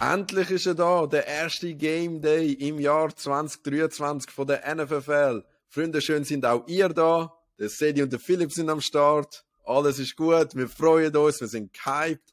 Endlich ist er da, der erste Game Day im Jahr 2023 von der NFFL. Freunde, schön sind auch ihr da. Der Sedi und der Philipp sind am Start. Alles ist gut, wir freuen uns, wir sind gehypt.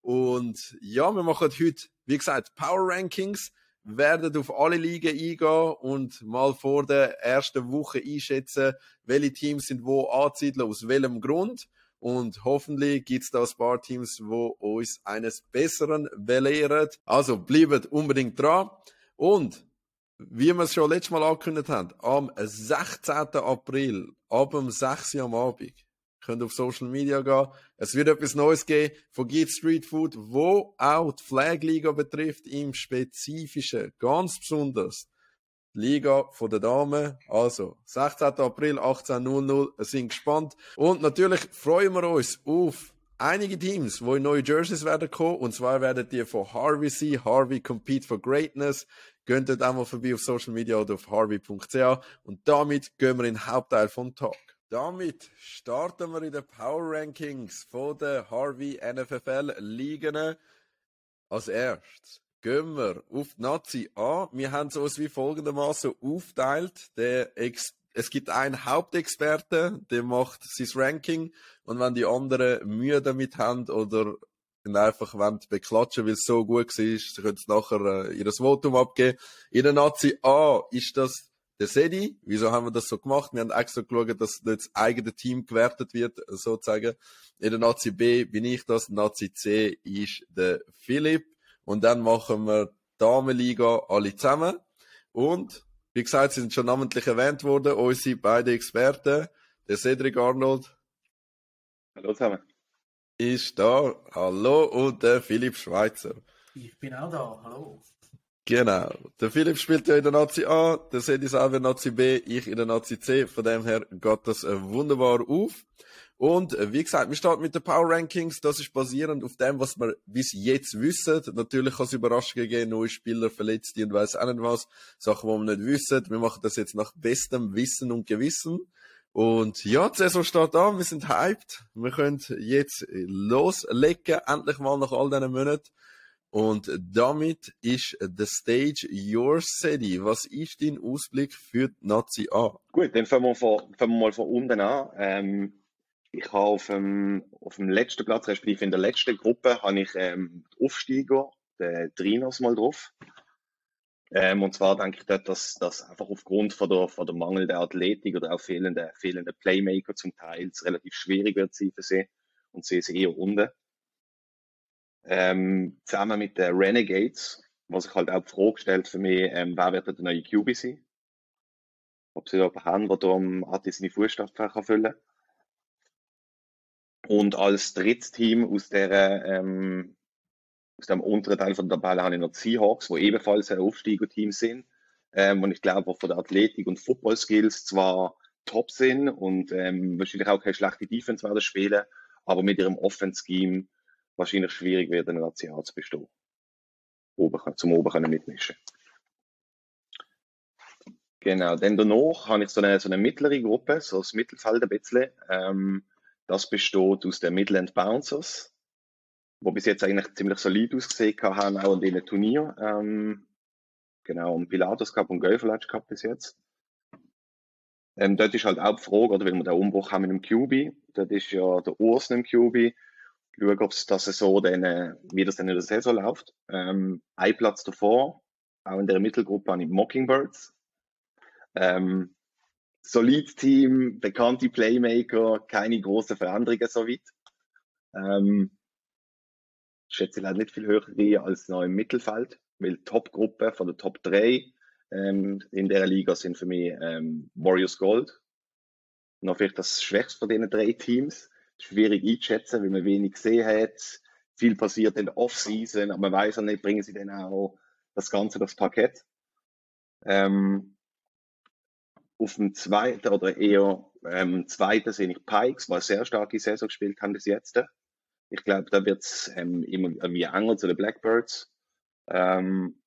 Und ja, wir machen heute, wie gesagt, Power Rankings, werden auf alle Ligen eingehen und mal vor der ersten Woche einschätzen, welche Teams sind wo anzusiedeln, aus welchem Grund. Und hoffentlich gibt's da ein paar Teams, wo uns eines Besseren belehren. Also bleibt unbedingt dran. Und wie wir es schon letztes Mal angekündigt haben, am 16. April, ab dem 6. Uhr am Abend, könnt auf Social Media gehen. Es wird etwas Neues geben von Geek Street Food, wo auch die Flag Liga betrifft, im Spezifischen. Ganz besonders. Liga von der Damen. Also, 16. April, 18.00. Wir sind gespannt. Und natürlich freuen wir uns auf einige Teams, die in neue Jerseys werden kommen. Und zwar werden die von Harvey sein. Harvey Compete for Greatness. Geht dort einmal vorbei auf Social Media oder auf harvey.ch. Und damit gehen wir in den Hauptteil vom Talk. Damit starten wir in den Power Rankings von der Harvey NFFL Ligen. Als erstes gehen wir auf die Nazi an. Wir haben uns wie folgendermaßen aufteilt. Der Ex es gibt einen Hauptexperten, der macht sein Ranking und wenn die anderen Mühe damit haben oder einfach wollen beklatschen, weil es so gut war, sie können nachher äh, ihr Votum abgeben. In der Nazi A ist das der Sedi. Wieso haben wir das so gemacht? Wir haben extra geschaut, dass nicht das eigene Team gewertet wird, sozusagen. In der Nazi B bin ich das, Nazi C ist der Philipp. Und dann machen wir Damenliga alle zusammen. Und, wie gesagt, sie sind schon namentlich erwähnt worden, unsere beiden Experten, der Cedric Arnold. Hallo zusammen. Ist da. Hallo. Und der Philipp Schweizer. Ich bin auch da. Hallo. Genau. Der Philipp spielt ja in der Nazi A, der Cedi selber in der Nazi B, ich in der Nazi C. Von dem her geht das wunderbar auf. Und äh, wie gesagt, wir starten mit den Power Rankings. Das ist basierend auf dem, was wir bis jetzt wissen. Natürlich kann es Überraschungen geben, neue Spieler, Verletzte und weiß auch nicht was. Sachen, die wir nicht wissen. Wir machen das jetzt nach bestem Wissen und Gewissen. Und ja, die Saison steht an, wir sind hyped. Wir können jetzt loslegen, endlich mal nach all diesen Monaten. Und damit ist the stage your city. Was ist dein Ausblick für die Nazi A? Gut, dann fangen wir, von, fangen wir mal von unten an. Ähm, ich habe auf dem, auf dem letzten Platz, respektive in der letzten Gruppe, habe ich ähm, die Aufsteiger, den Trinos mal drauf. Ähm, und zwar denke ich dort, dass das einfach aufgrund von der, von der mangelnden Athletik oder auch fehlenden, fehlenden Playmaker zum Teil relativ schwierig wird sein für sie und sie ist eher unten. Ähm, zusammen mit den Renegades, was sich halt auch die Frage stellt für mich, ähm, wer wird der neue QB sein? Ob sie da haben, der darum seine Fußstapfen füllen kann. Und als drittes Team aus der, ähm, aus dem unteren Teil von der Tabelle habe ich noch die Seahawks, wo ebenfalls ein Aufsteigerteam sind. Ähm, und ich glaube, von der Athletik und Football Skills zwar top sind und ähm, wahrscheinlich auch keine schlechte Defense werden spielen, aber mit ihrem Offense Scheme wahrscheinlich schwierig wird, eine Nation zu bestehen. Oben, zum Oben können mitmischen. Genau, dann danach habe ich so eine, so eine mittlere Gruppe, so das Mittelfeld ein bisschen. Ähm, das besteht aus den Midland Bouncers, wo bis jetzt eigentlich ziemlich solid ausgesehen haben, auch in den Turnier. Ähm, genau, und Pilatus Cup und Gölfelatsch Cup bis jetzt. Ähm, dort ist halt auch die Frage, oder, weil wir den Umbruch haben mit dem QB. Dort ist ja der Urs im QB. Schauen, ob es das so dann, äh, wie das dann in der Saison läuft. Ähm, ein Platz davor, auch in der Mittelgruppe an die Mockingbirds. Ähm, solides Team, bekannte Playmaker, keine großen Veränderungen so weit. Ähm, ich schätze leider nicht viel höher als noch im Mittelfeld, weil die Top-Gruppe von der Top 3 ähm, in der Liga sind für mich ähm, Warriors Gold. Noch vielleicht das Schwächste von diesen drei Teams. Schwierig einzuschätzen, weil man wenig gesehen hat. Viel passiert in der Off-Season, aber man weiß auch nicht, bringen sie dann auch das Ganze das Parkett. Ähm, auf dem zweiten oder eher ähm, zweiten sehe ich Pikes, weil sehr starke Saison gespielt haben bis jetzt. Ich glaube, da wird es ähm, immer wie enger zu den Blackbirds. Ähm,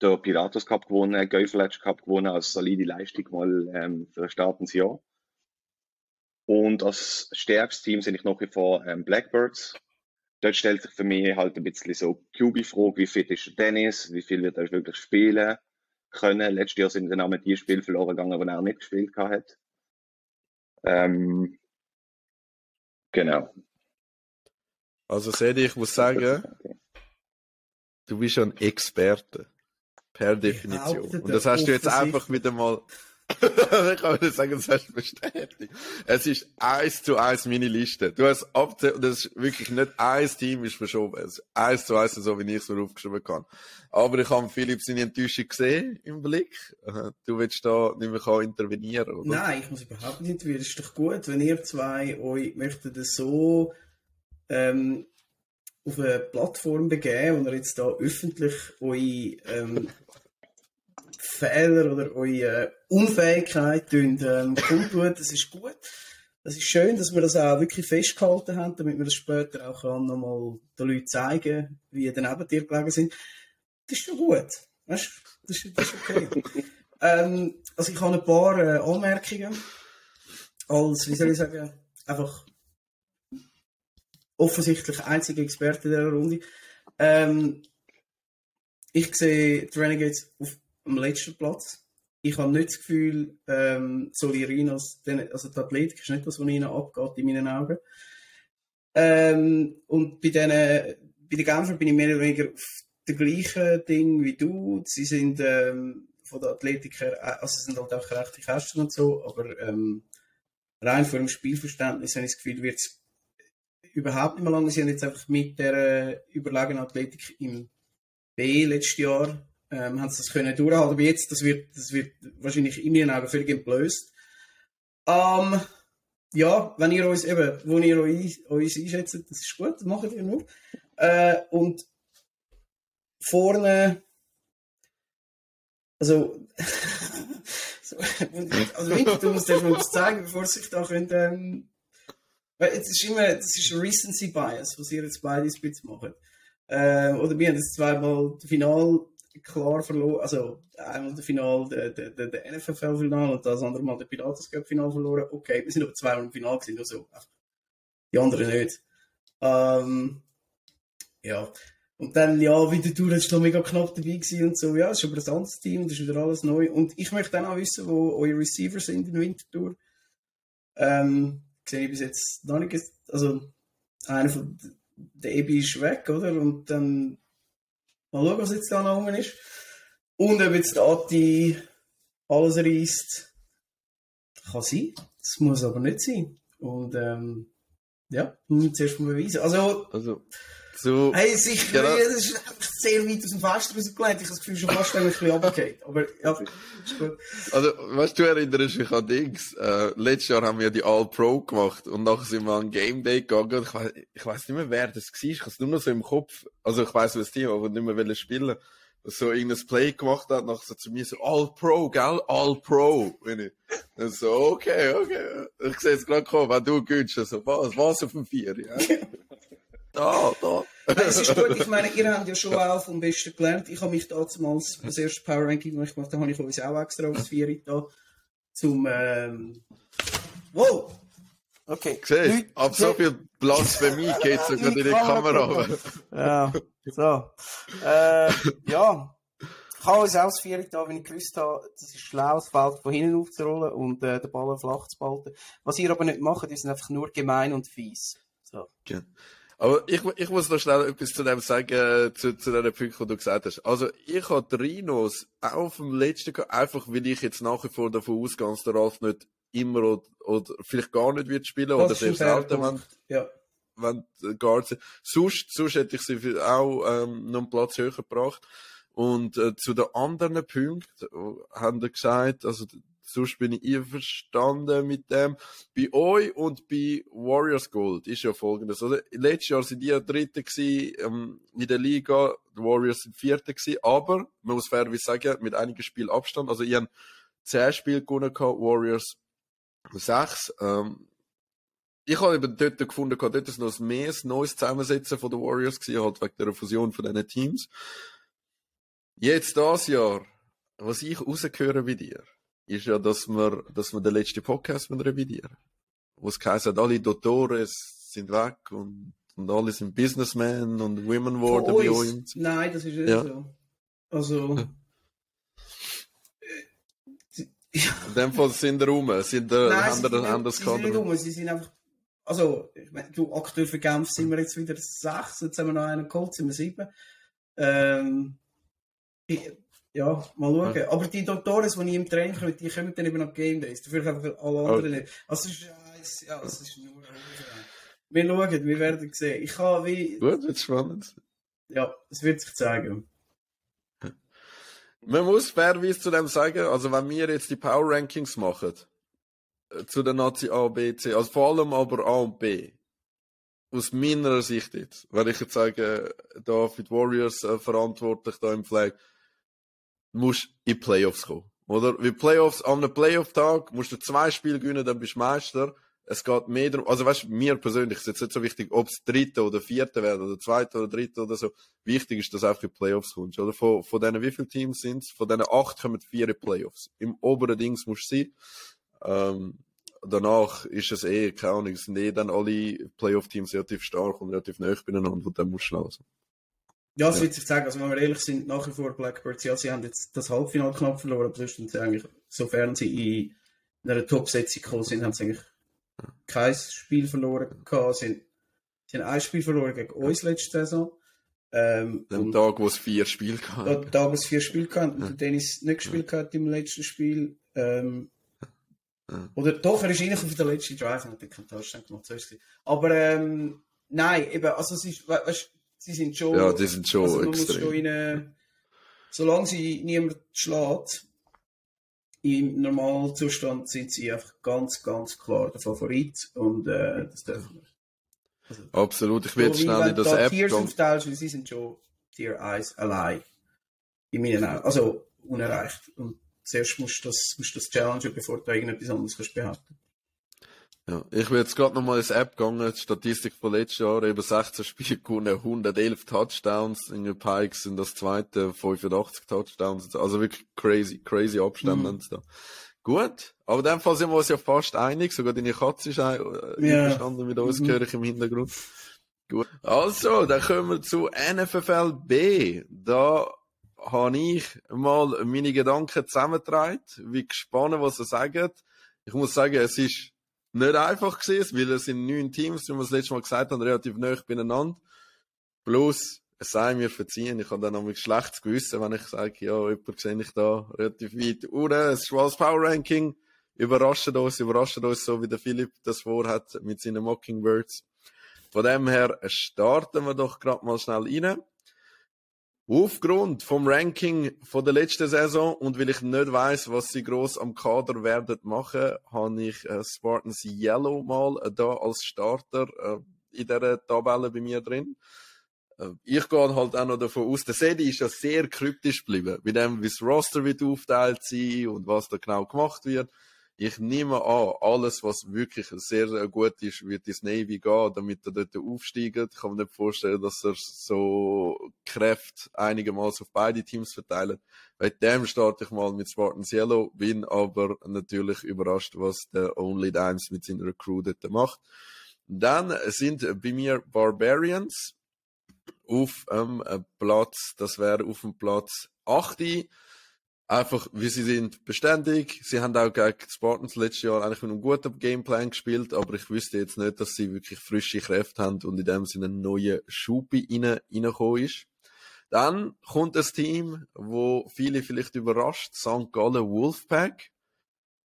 der Piratus Cup gewonnen, Gaufeletsch Cup gewonnen, als solide Leistung mal ähm, für ein startendes Jahr. Und als stärkstes Team sehe ich noch wie vor ähm, Blackbirds. dort stellt sich für mich halt ein bisschen so QB-Frage, wie fit ist Dennis, wie viel wird er wirklich spielen können. Letztes Jahr sind dann auch die Spiele verloren gegangen, die er nicht gespielt hat. Ähm, genau. Also Sedi, ich muss sagen, du bist ein Experte. Per Definition. Und das hast du jetzt einfach wieder mal ich kann nicht sagen, bestätigt. Es ist eins zu eins meine Liste. Du hast abzählt, und das ist wirklich nicht ein Team ist verschoben. Es ist eins zu eins so, wie ich es mir aufgeschrieben kann. Aber ich habe Philipp seine Enttäuschung gesehen im Blick. Du willst da nicht mehr intervenieren, oder? Nein, ich muss überhaupt nicht. Das ist doch gut, wenn ihr zwei euch möchtet so, ähm, auf eine Plattform begeben, wo ihr jetzt da öffentlich eure, ähm, Fehler oder eure Unfähigkeit ähm, kundtun. Das ist gut. Das ist schön, dass wir das auch wirklich festgehalten haben, damit wir das später auch nochmal den Leuten zeigen, wie die neben dir gelegen sind. Das ist schon gut. Weißt Das ist, das ist okay. ähm, also ich habe ein paar äh, Anmerkungen. Als, wie soll ich sagen, einfach offensichtlich einzige Experte dieser Runde. Ähm, ich sehe die Renegades auf am letzten Platz. Ich habe nicht das Gefühl, ähm, Solirinos, also die Athletik ist nicht das, was ihnen abgeht, in meinen Augen. Ähm, und bei, denen, bei den Genfer bin ich mehr oder weniger auf dem gleichen Ding wie du. Sie sind ähm, von der Athletik her, äh, also sind halt auch recht Kästen und so, aber ähm, rein von dem Spielverständnis habe ich das Gefühl, wird es überhaupt nicht mehr lange. Sie haben jetzt einfach mit der äh, überlegenen Athletik im B letztes Jahr ähm, haben sie das können durchhalten. Aber jetzt, das wird, das wird wahrscheinlich in meinen Augen völlig entblößt. Ähm, ja, wenn ihr uns eben, wo ihr euch, euch einschätzt, das ist gut, macht ihr nur. Äh, und vorne, also, so, also Winterthur muss erst mal was zeigen, bevor sie sich da können, ähm, weil es ist immer, das ist Recency Bias, was ihr jetzt beide ein bisschen macht. Äh, oder wir haben das zweimal das Final klar verloren. Also einmal das Final, der, der, der, der NFL-Final und das andere Mal der Pilatus Cup-Final verloren. Okay, wir sind aber zweimal im Final gewesen, also die anderen nicht. Ähm, ja. Und dann, ja, wieder du, das noch mega knapp dabei gewesen und so. Ja, es ist aber ein anderes Team, das ist wieder alles neu. Und ich möchte dann auch wissen, wo eure Receiver sind in Winterthur. Ähm, sehe ich bis jetzt noch nicht. Also, einer von, der Ebi ist weg, oder? Und dann Mal schauen, was jetzt da noch rum ist. Und ob jetzt Ati alles reißt, kann sein. Das muss aber nicht sein. Und ähm, ja, zuerst mal beweisen. Also, also so, hey, sicher, genau. das ist sehr weit aus dem Fenster rausgelegt. Ich habe das Gefühl, schon fast ein bisschen runtergefallen. Aber ja, ist gut. Also, weißt du, erinnerst dich an Dings. Äh, letztes Jahr haben wir die All-Pro gemacht und nachher sind wir an Game Day gegangen. Ich weiß, ich weiß nicht mehr, wer das war. Ich habe es nur noch so im Kopf. Also, ich weiß, was Team, aber nicht mehr spielen so irgendein Play gemacht hat, nachher so zu mir so, All Pro, gell? All Pro. Und ich so, okay, okay. Ich sehe jetzt gerade kommen, wenn du gönnst, so, was, was auf dem Vier, ja? Da, da. Es ist gut, ich meine, ihr habt ja schon auch vom Besten gelernt. Ich habe mich damals das erste Power Ranking, das ich gemacht habe, habe ich uns auch extra aufs Vier da zum, ähm, wow! Okay. Siehst ab so viel Platz für mich geht sogar in die Kamera. ja, so. Äh, ja. Ich habe uns auch das Vier da, wenn ich gewusst habe, das ist schlau, das Feld von hinten aufzurollen und äh, den Ball flach zu behalten. Was ihr aber nicht macht, ist einfach nur gemein und fies. So. Okay. Aber ich, ich muss noch schnell etwas zu dem sagen, zu, zu den Punkten, die du gesagt hast. Also, ich habe Rhinos auf dem letzten, einfach weil ich jetzt nach wie vor davon ausgehe, dass der Ralf nicht immer oder, oder vielleicht gar nicht wird spielen, das oder sehr selten, wenn, ja. wenn Guards, sonst, sonst hätte ich sie auch, ähm, noch einen Platz höher gebracht. Und, äh, zu den anderen Punkten, haben sie gesagt, also, sonst bin ich einverstanden mit dem. Bei euch und bei Warriors Gold ist ja folgendes, oder? Letztes Jahr sind die ja Dritte ähm, in der Liga, die Warriors sind Vierte gewesen, aber, man muss fairerweise sagen, mit einigen Spielen Abstand, also ihr habt zehn Spiele gewonnen Warriors sechs, ähm, ich habe eben dort gefunden, dort ist noch ein neues Zusammensetzen von den Warriors gewesen, halt wegen der Fusion von diesen Teams. Jetzt das Jahr, was ich rausgehöre bei dir, ist ja, dass wir, dass wir den letzten Podcast revidieren. Wo es hat, alle Dottores sind weg und und alle sind Businessmen und Women geworden bei uns? Nein, das ist nicht Ja. so. Also. ja. In dem Fall sind wir rum, sind der, Nein, haben sie sie sind nicht dumm, sie sind einfach. Also, ich meine, du, aktuell für Genf sind wir jetzt wieder sechs, jetzt haben wir noch einen geholt, sind wir sieben. Ähm, ja, mal schauen. Aber die Doktores, die ich im Training komme, die kommen dann eben nach Game Days. Dafür einfach alle anderen nicht. Also, es ist, scheiße, ja, es ist nur. Wir schauen, wir werden sehen. Ich habe wie, Gut, wird spannend. ja, es wird sich zeigen. Man muss fairerweise zu dem sagen, also wenn wir jetzt die Power Rankings machen, äh, zu der Nazi A, B, C, also vor allem aber A und B, aus meiner Sicht jetzt, wenn ich jetzt sage, da für die Warriors äh, verantwortlich da im Flag, musst in die Playoffs kommen, oder? Wie Playoffs, an einem Playoff-Tag musst du zwei Spiele gewinnen, dann bist du Meister. Es geht mehr darum, also weißt mir persönlich ist jetzt nicht so wichtig, ob es dritte oder vierte werden, oder zweite oder dritte oder so. Wichtig ist, dass du auch in die Playoffs kommst, oder? Von, von denen, wie viele Teams sind Von denen acht kommen vier in Playoffs. Im oberen Dings musst du sein. Ähm, danach ist es eh, keine Ahnung, sind eh dann alle Playoff-Teams relativ stark und relativ nah beieinander, und dann musst du schlagen. Ja, es Ja. wird sich zeigen. Also, wenn wir ehrlich sind, nach wie vor Blackbirds, ja, sie haben jetzt das Halbfinale knapp verloren, aber sonst sind sie eigentlich, sofern sie in einer Top-Setzung gekommen sind, haben sie eigentlich kein Spiel verloren gehabt. Sie, haben- sie haben ein Spiel verloren gegen uns letzte Saison. Ähm, Am und Tag, wo es vier Spiele gab. da haben wir vier Spiele und der Dennis nicht gespielt gehabt im letzten Spiel. Ähm, Ja. oder doch, er ist reingekommen für den letzten Drive und hat keinen Touchdown gemacht. So ist es. Aber ähm, nein, eben, also es ist, we weißt, sie sind schon. Ja, die sind schon also extrem. schon ihnen, solange sie niemand schlägt, im normalen Zustand sind sie einfach ganz, ganz klar der Favorit und äh, das dürfen wir. Also, Absolut. Ich wie schnell in das da App Tiers aufteilst, weil sie sind schon Tier 1 allein. In meinen Augen. Also unerreicht. Und zuerst musst du das, musst du das challengen, bevor du irgendetwas anderes kannst behaupten Ja, ich will jetzt gerade nochmal ins App gegangen, die Statistik von letztes Jahr, eben 16 Spiele gewonnen, 111 Touchdowns, in den Pikes sind das zweite, 85 Touchdowns, also wirklich crazy, crazy Abstände Mhm. da. Gut, aber in dem Fall sind wir uns ja fast einig, sogar deine Katze ist ein- äh, Ja. einverstanden mit uns, Mhm. höre ich im Hintergrund. Gut. Also, dann kommen wir zu NFFL B. Da habe ich mal meine Gedanken zusammengetragen, wie gespannt, was sie sagen. Ich muss sagen, es ist nicht einfach gewesen, weil es sind neun Teams, wie wir das letzte Mal gesagt haben, relativ nah beieinander. Plus, es sei mir verziehen, ich habe dann noch ein schlechtes Gewissen, wenn ich sage, ja, jemand sehe ich da relativ weit unten. Ist als Power Ranking. Überrascht uns, überrascht uns, so wie der Philipp das vorhat mit seinen Mockingbirds. Von dem her starten wir doch gerade mal schnell rein. Aufgrund vom Ranking von der letzten Saison und weil ich nicht weiß, was sie groß am Kader werden machen, habe ich äh, Spartans Yellow mal äh, da als Starter äh, in der Tabelle bei mir drin. Äh, ich gehe halt auch noch davon aus, der Sedi ist ja sehr kryptisch geblieben, bei dem, wie das Roster wird aufteilt sein und was da genau gemacht wird. Ich nehme an, alles, was wirklich sehr, gut ist, wird ins Navy gehen, damit er dort aufsteigt. Ich kann mir nicht vorstellen, dass er so Kräfte einigermaßen auf beide Teams verteilt. Bei dem starte ich mal mit Spartans Yellow, bin aber natürlich überrascht, was der Only Dimes mit seiner Crew dort macht. Dann sind bei mir Barbarians auf dem Platz, das wäre auf dem Platz 8. Einfach, wie sie sind beständig. Sie haben auch gegen die Spartans letztes Jahr eigentlich mit einem guten Gameplan gespielt, aber ich wüsste jetzt nicht, dass sie wirklich frische Kräfte haben und in dem Sinne ein neuer Schub rein, reingekommen ist. Dann kommt ein Team, wo viele vielleicht überrascht, St. Gallen Wolfpack.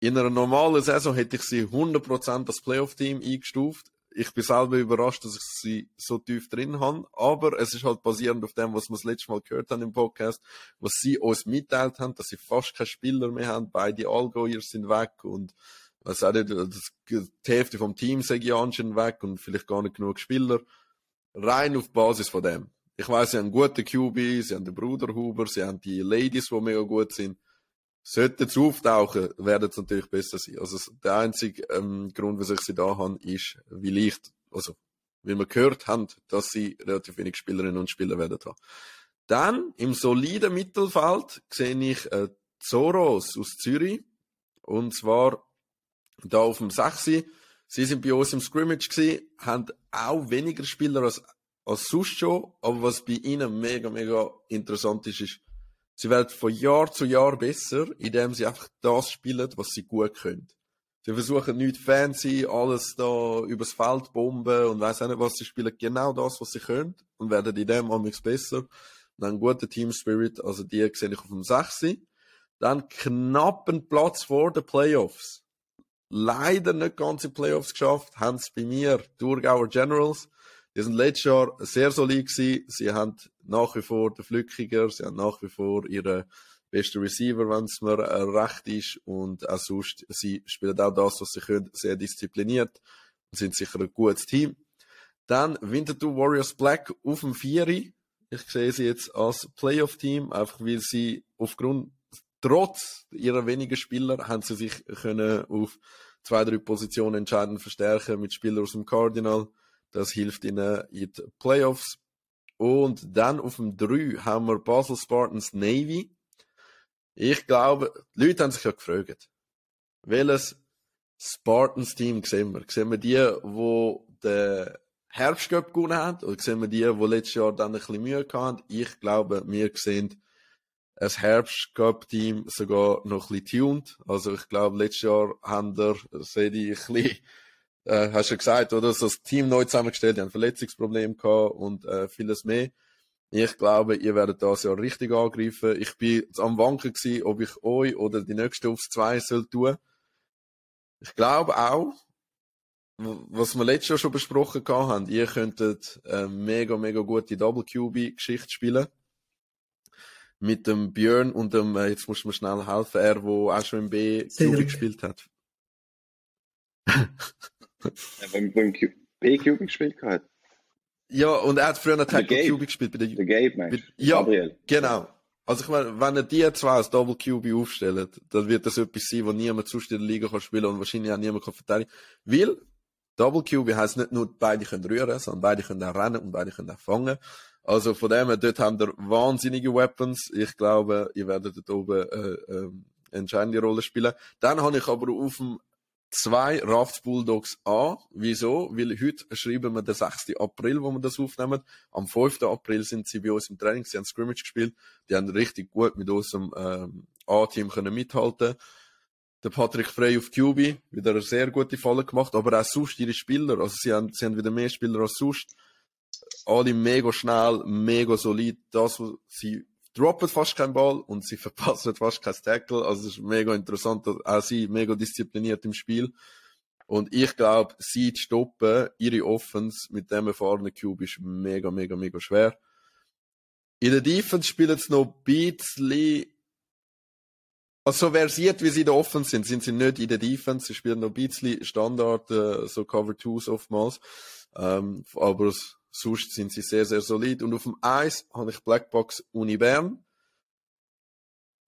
In einer normalen Saison hätte ich sie 100% als Playoff-Team eingestuft. Ich bin selber überrascht, dass ich sie so tief drin habe. Aber es ist halt basierend auf dem, was wir das letzte Mal gehört haben im Podcast, was sie uns mitteilt haben, dass sie fast keine Spieler mehr haben. Beide Allgäuers sind weg und was auch nicht, das, die Hälfte vom Team sei ja anscheinend weg und vielleicht gar nicht genug Spieler. Rein auf Basis von dem. Ich weiß, sie haben gute QB, sie haben den Bruder Huber, sie haben die Ladies, die mega gut sind. Sollten sie auftauchen, werden es natürlich besser sein. Also der einzige ähm, Grund, wieso ich sie da habe, ist, wie leicht, also wie wir gehört haben, dass sie relativ wenig Spielerinnen und Spieler werden haben. Dann im soliden Mittelfeld sehe ich äh, Zoros aus Zürich. Und zwar da auf dem 6. Sie sind bei uns im Scrimmage gewesen, haben auch weniger Spieler als, als sonst schon, aber was bei ihnen mega, mega interessant ist, ist, sie werden von Jahr zu Jahr besser, indem sie einfach das spielen, was sie gut können. Sie versuchen nicht fancy, alles da übers Feld bomben und weiss auch nicht was. Sie spielen genau das, was sie können und werden in dem amigs besser. Und einen guten Team Spirit, also die sehe ich auf dem 6. Dann knappen Platz vor den Playoffs. Leider nicht ganze Playoffs geschafft, haben es bei mir Thurgauer Generals. Die sind letztes Jahr sehr solid gewesen. Sie haben nach wie vor den Flückiger, sie haben nach wie vor ihre beste Receiver, wenn es mir äh, recht ist. Und auch sonst, sie spielen auch das, was sie können, sehr diszipliniert und sind sicher ein gutes Team. Dann Winterthur Warriors Black auf dem Vieri. Ich sehe sie jetzt als Playoff-Team, einfach weil sie aufgrund, trotz ihrer wenigen Spieler, haben sie sich können auf zwei, drei Positionen entscheidend verstärken mit Spielern aus dem Cardinal. Das hilft ihnen in die Playoffs. Und dann auf dem 3 haben wir Basel Spartans Navy. Ich glaube, die Leute haben sich ja gefragt, welches Spartans-Team sehen wir? Sehen wir die, wo den Herbstcup gewonnen haben? Oder sehen wir die, die letztes Jahr dann ein bisschen Mühe hatten? Ich glaube, wir sehen ein Herbstcup-Team sogar noch ein bisschen tuned. Also ich glaube, letztes Jahr haben sehe ich, ein bisschen, äh, hast du gesagt, oder? So das Team neu zusammengestellt, die haben Verletzungsprobleme gehabt und äh, vieles mehr. Ich glaube, ihr werdet das ja richtig angreifen. Ich bin am Wanken gewesen, ob ich euch oder die nächste aufs 2 soll tun. Ich glaube auch, was wir letztes Jahr schon besprochen haben, ihr könntet eine mega, mega gute Double QB-Geschichte spielen. Mit dem Björn und dem, äh, jetzt muss mir schnell helfen, er, wo auch schon im B QB gespielt hat. ja, beim, beim QB gespielt hat. Ja, und er hat früher einen Tackle QB gespielt bei der, der Gabe, meinst du? Ja, Gabriel. genau. Also ich meine, wenn er die zwei als Double QB aufstellt, dann wird das etwas sein, wo niemand sonst in der Liga kann spielen und wahrscheinlich auch niemand kann verteidigen. Weil Double QB heisst nicht nur, beide können rühren, sondern beide können auch rennen und beide können auch fangen. Also von dem her, dort haben wir wahnsinnige Weapons. Ich glaube, ihr werdet dort oben äh, äh, entscheidende Rolle spielen. Dann habe ich aber auf dem zwei Rafts Bulldogs an. Wieso? Weil heute schreiben wir den 6. April, wo wir das aufnehmen. Am 5. April sind sie bei uns im Training, sie haben Scrimmage gespielt. Die haben richtig gut mit unserem ähm, A-Team können mithalten. Der Patrick Frey auf QB, wieder eine sehr gute Falle gemacht, aber auch sonst ihre Spieler, also sie haben, sie haben wieder mehr Spieler als sonst. Alle mega schnell, mega solid. Das, was sie droppen fast keinen Ball und sie verpassen fast kein Tackle. Also es ist mega interessant, auch sie mega diszipliniert im Spiel. Und ich glaube, sie zu stoppen, ihre Offense mit dem erfahrenen Cube ist mega, mega, mega schwer. In der Defense spielen sie noch ein bisschen also so versiert, wie sie in der Offense sind, sind sie nicht in der Defense. Sie spielen noch ein bisschen Standard, äh, so Cover Twos oftmals. Ähm, aber Sonst sind sie sehr, sehr solid. Und auf dem Eis habe ich Blackbox Uni Bern.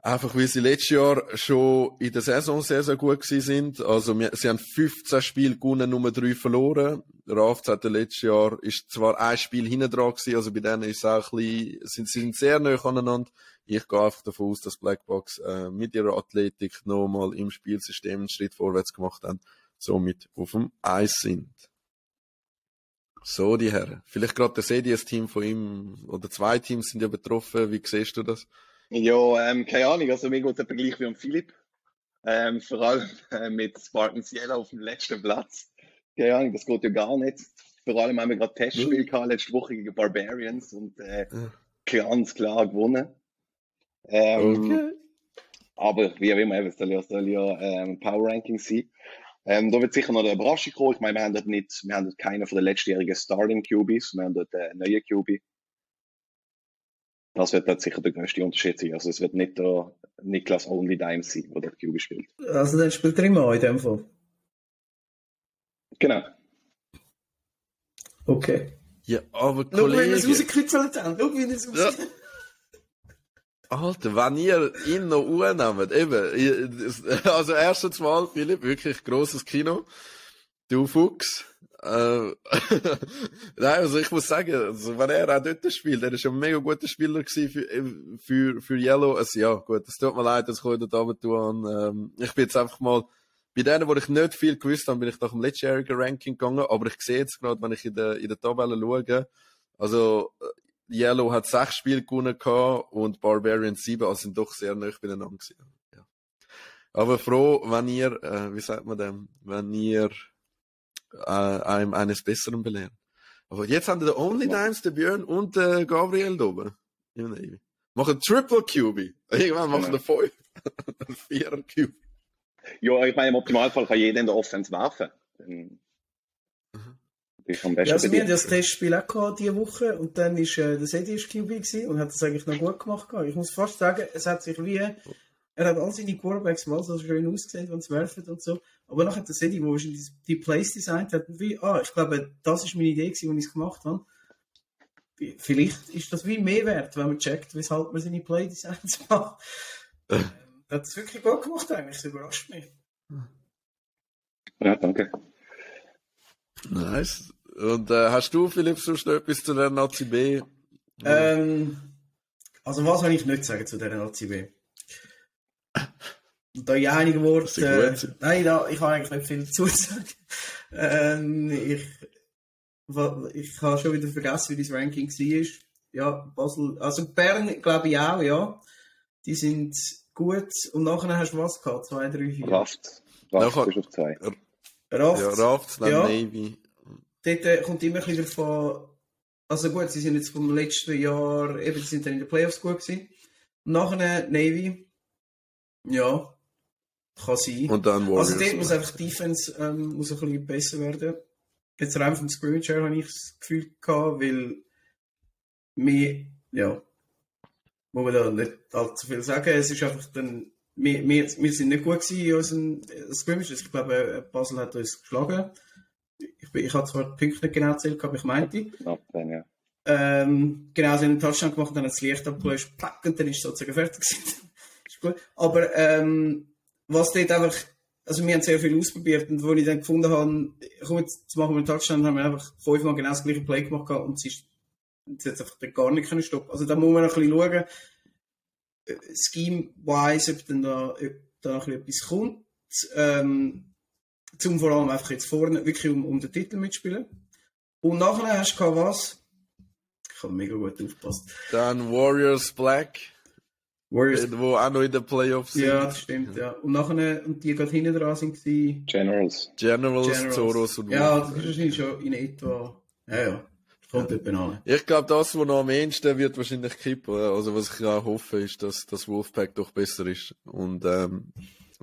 Einfach weil sie letztes Jahr schon in der Saison sehr, sehr gut gewesen sind. Also, wir, sie haben 15 Spiele gewonnen, Nummer 3 verloren. Rafts hatte letztes Jahr, ist zwar ein Spiel hinten dran gewesen, also bei denen ist es auch ein bisschen, sind, sind sehr nah aneinander. Ich gehe einfach davon aus, dass Blackbox äh, mit ihrer Athletik nochmal im Spielsystem einen Schritt vorwärts gemacht haben, somit auf dem Eis sind. So, die Herren. Vielleicht gerade das CDS-Team von ihm oder zwei Teams sind ja betroffen. Wie siehst du das? Ja, ähm, keine Ahnung. Also, mir geht der Vergleich wie am Philipp. Ähm, vor allem äh, mit Spartans Yellow auf dem letzten Platz. Keine Ahnung, das geht ja gar nicht. Vor allem haben wir gerade Testspiel ja. gehabt, letzte Woche gegen Barbarians und äh, ja. ganz klar gewonnen. Ähm, okay. Aber wie auch immer, es soll ja, soll ja ähm, Power Ranking sein. Ähm, da wird sicher noch eine Überraschung kommen. Ich meine, wir haben dort nicht, wir haben dort keinen von den letztjährigen Starting QBs, wir haben dort einen neuen QB. Das wird dort sicher der größte Unterschied sein. Also es wird nicht der Niklas Only Dime sein, der dort QB spielt. Also dann spielt er immer in dem Fall? Genau. Okay. Ja, aber Kollege... Schau, wie wir es rausgekritzelt haben. Schau, wie wir es rausgekritzelt haben. Alter, wenn ihr ihn noch unnehmt, eben, also erstens mal, Philipp, wirklich großes Kino. Du Fuchs. Äh, Nein, also ich muss sagen, also wenn er auch dort spielt, er ist schon ein mega guter Spieler gewesen für, für, für Yellow. Also ja, gut, es tut mir leid, dass ich heute damit tun. Ähm, ich bin jetzt einfach mal bei denen, wo ich nicht viel gewusst habe, bin ich nach dem letztjährigen Ranking gegangen, aber ich sehe jetzt gerade, wenn ich in der, in der Tabelle schaue, also äh, Yellow hat sechs Spiele gewonnen gehabt und Barbarian sieben, also sind doch sehr nah beieinander gewesen. Ja. Aber froh, wenn ihr, äh, wie sagt man dem, wenn ihr äh, einem eines Besseren belehren. Aber jetzt haben wir den Only Dimes, den Björn und den Gabriel da oben. Im Navy. Machen Triple QB. Irgendwann machen wir fünf. Vierer QB. Ja, ich meine, im Optimalfall kann jeder in der Offense werfen. Ist am besten ja, also wir haben das Testspiel auch gehabt diese Woche und dann ist äh, der Sedi QB gewesen und hat das eigentlich noch gut gemacht. Ich muss fast sagen, es hat sich wie, er hat all seine Quarterbacks mal so schön ausgesehen, wenn sie werfen und so. Aber nachher der Sedi, wo die, die Plays designt hat, wie, ah, ich glaube, das ist meine Idee gewesen, als ich es gemacht habe. Vielleicht ist das wie mehr wert, wenn man checkt, weshalb man seine Play-Designs macht. Äh. hat es wirklich gut gemacht eigentlich, das überrascht mich. Ja, danke. Nice. Und äh, hast du, Philipp, sonst noch etwas zu der Nazi B? Ähm, also was soll ich nicht sagen zu der Nazi B? Und da ich einige Worte... Äh, nein, da, ich habe eigentlich nicht viel zu sagen. ähm, ich, ich habe schon wieder vergessen, wie das Ranking war. Ja, Basel, also Bern glaube ich auch, ja. Die sind gut. Und nachher hast du was gehabt? Zwei, drei, vier? Raft. Raft nachher, ist auf zwei. Raft. Ja, Raft, dann ja. Navy. Dort äh, kommt immer ein bisschen davon, also gut, sie sind jetzt vom letzten Jahr, eben, sie sind dann in den Playoffs gut gewesen. Nachher Navy. Ja. Kann sein. Und dann Warriors. Also dort muss einfach die Defense ähm, muss ein bisschen besser werden. Jetzt rein vom Scrimmage her habe ich das Gefühl gehabt, weil wir, ja, muss man da nicht allzu viel sagen. Es ist einfach dann, wir, wir, wir sind nicht gut gewesen in unserem Scrimmage. Ich glaube, Basel hat uns geschlagen. Ich, ich habe zwar die Punkte nicht genau erzählt, aber ich meinte. Knapp dann, ja. Ähm, genau, sie haben einen Touchdown gemacht, dann hat das Licht abgelöst, und dann ist es sozusagen fertig ist gut. Aber ähm, was dort einfach, also wir haben sehr viel ausprobiert und wo ich dann gefunden habe, komm, jetzt machen wir einen Touchdown, haben wir einfach fünfmal genau das gleiche Play gemacht und es ist sie hat einfach gar nicht können stoppen. Also da muss man noch ein bisschen schauen, äh, scheme-wise, ob dann da, ob da noch ein bisschen etwas kommt. Ähm, zum vor allem einfach jetzt vorne wirklich um, um den Titel mitspielen. Und nachher hast du was? Ich habe mega gut aufgepasst. Dann Warriors Black. Warriors. Äh, wo auch noch in den Playoffs sind. Ja, das stimmt, ja. Und nachher, und die gerade hinten dran sind sie. Generals. Generals, Generals. Zoros und Ja, das ist wahrscheinlich schon in etwa. Ja, ja. Kommt Ich glaube, das, was noch am ehesten wird, wahrscheinlich kippen. Also, was ich auch hoffe, ist, dass das Wolfpack doch besser ist. Und, ähm,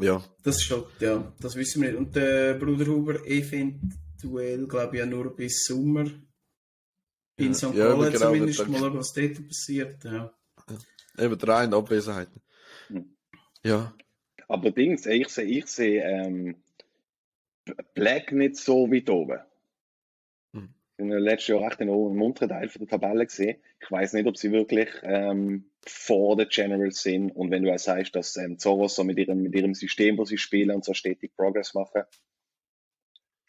ja. Das ist schon, ja, das wissen wir nicht. Und der Bruder Huber eventuell, glaube ich, ja nur bis Sommer in ja. St. Gallen ja, genau, zumindest mal, was dort passiert. Ja. Eben drei in Abwesenheiten. Hm. Ja. Aber Dings, ich sehe ich seh, ähm, Black nicht so weit oben in den letzten Jahren recht im unteren Teil der Tabelle gesehen. Ich weiß nicht, ob sie wirklich ähm, vor den Generals sind. Und wenn du auch sagst, dass ähm, Zoros so mit ihrem, mit ihrem System, wo sie spielen und so stetig Progress machen,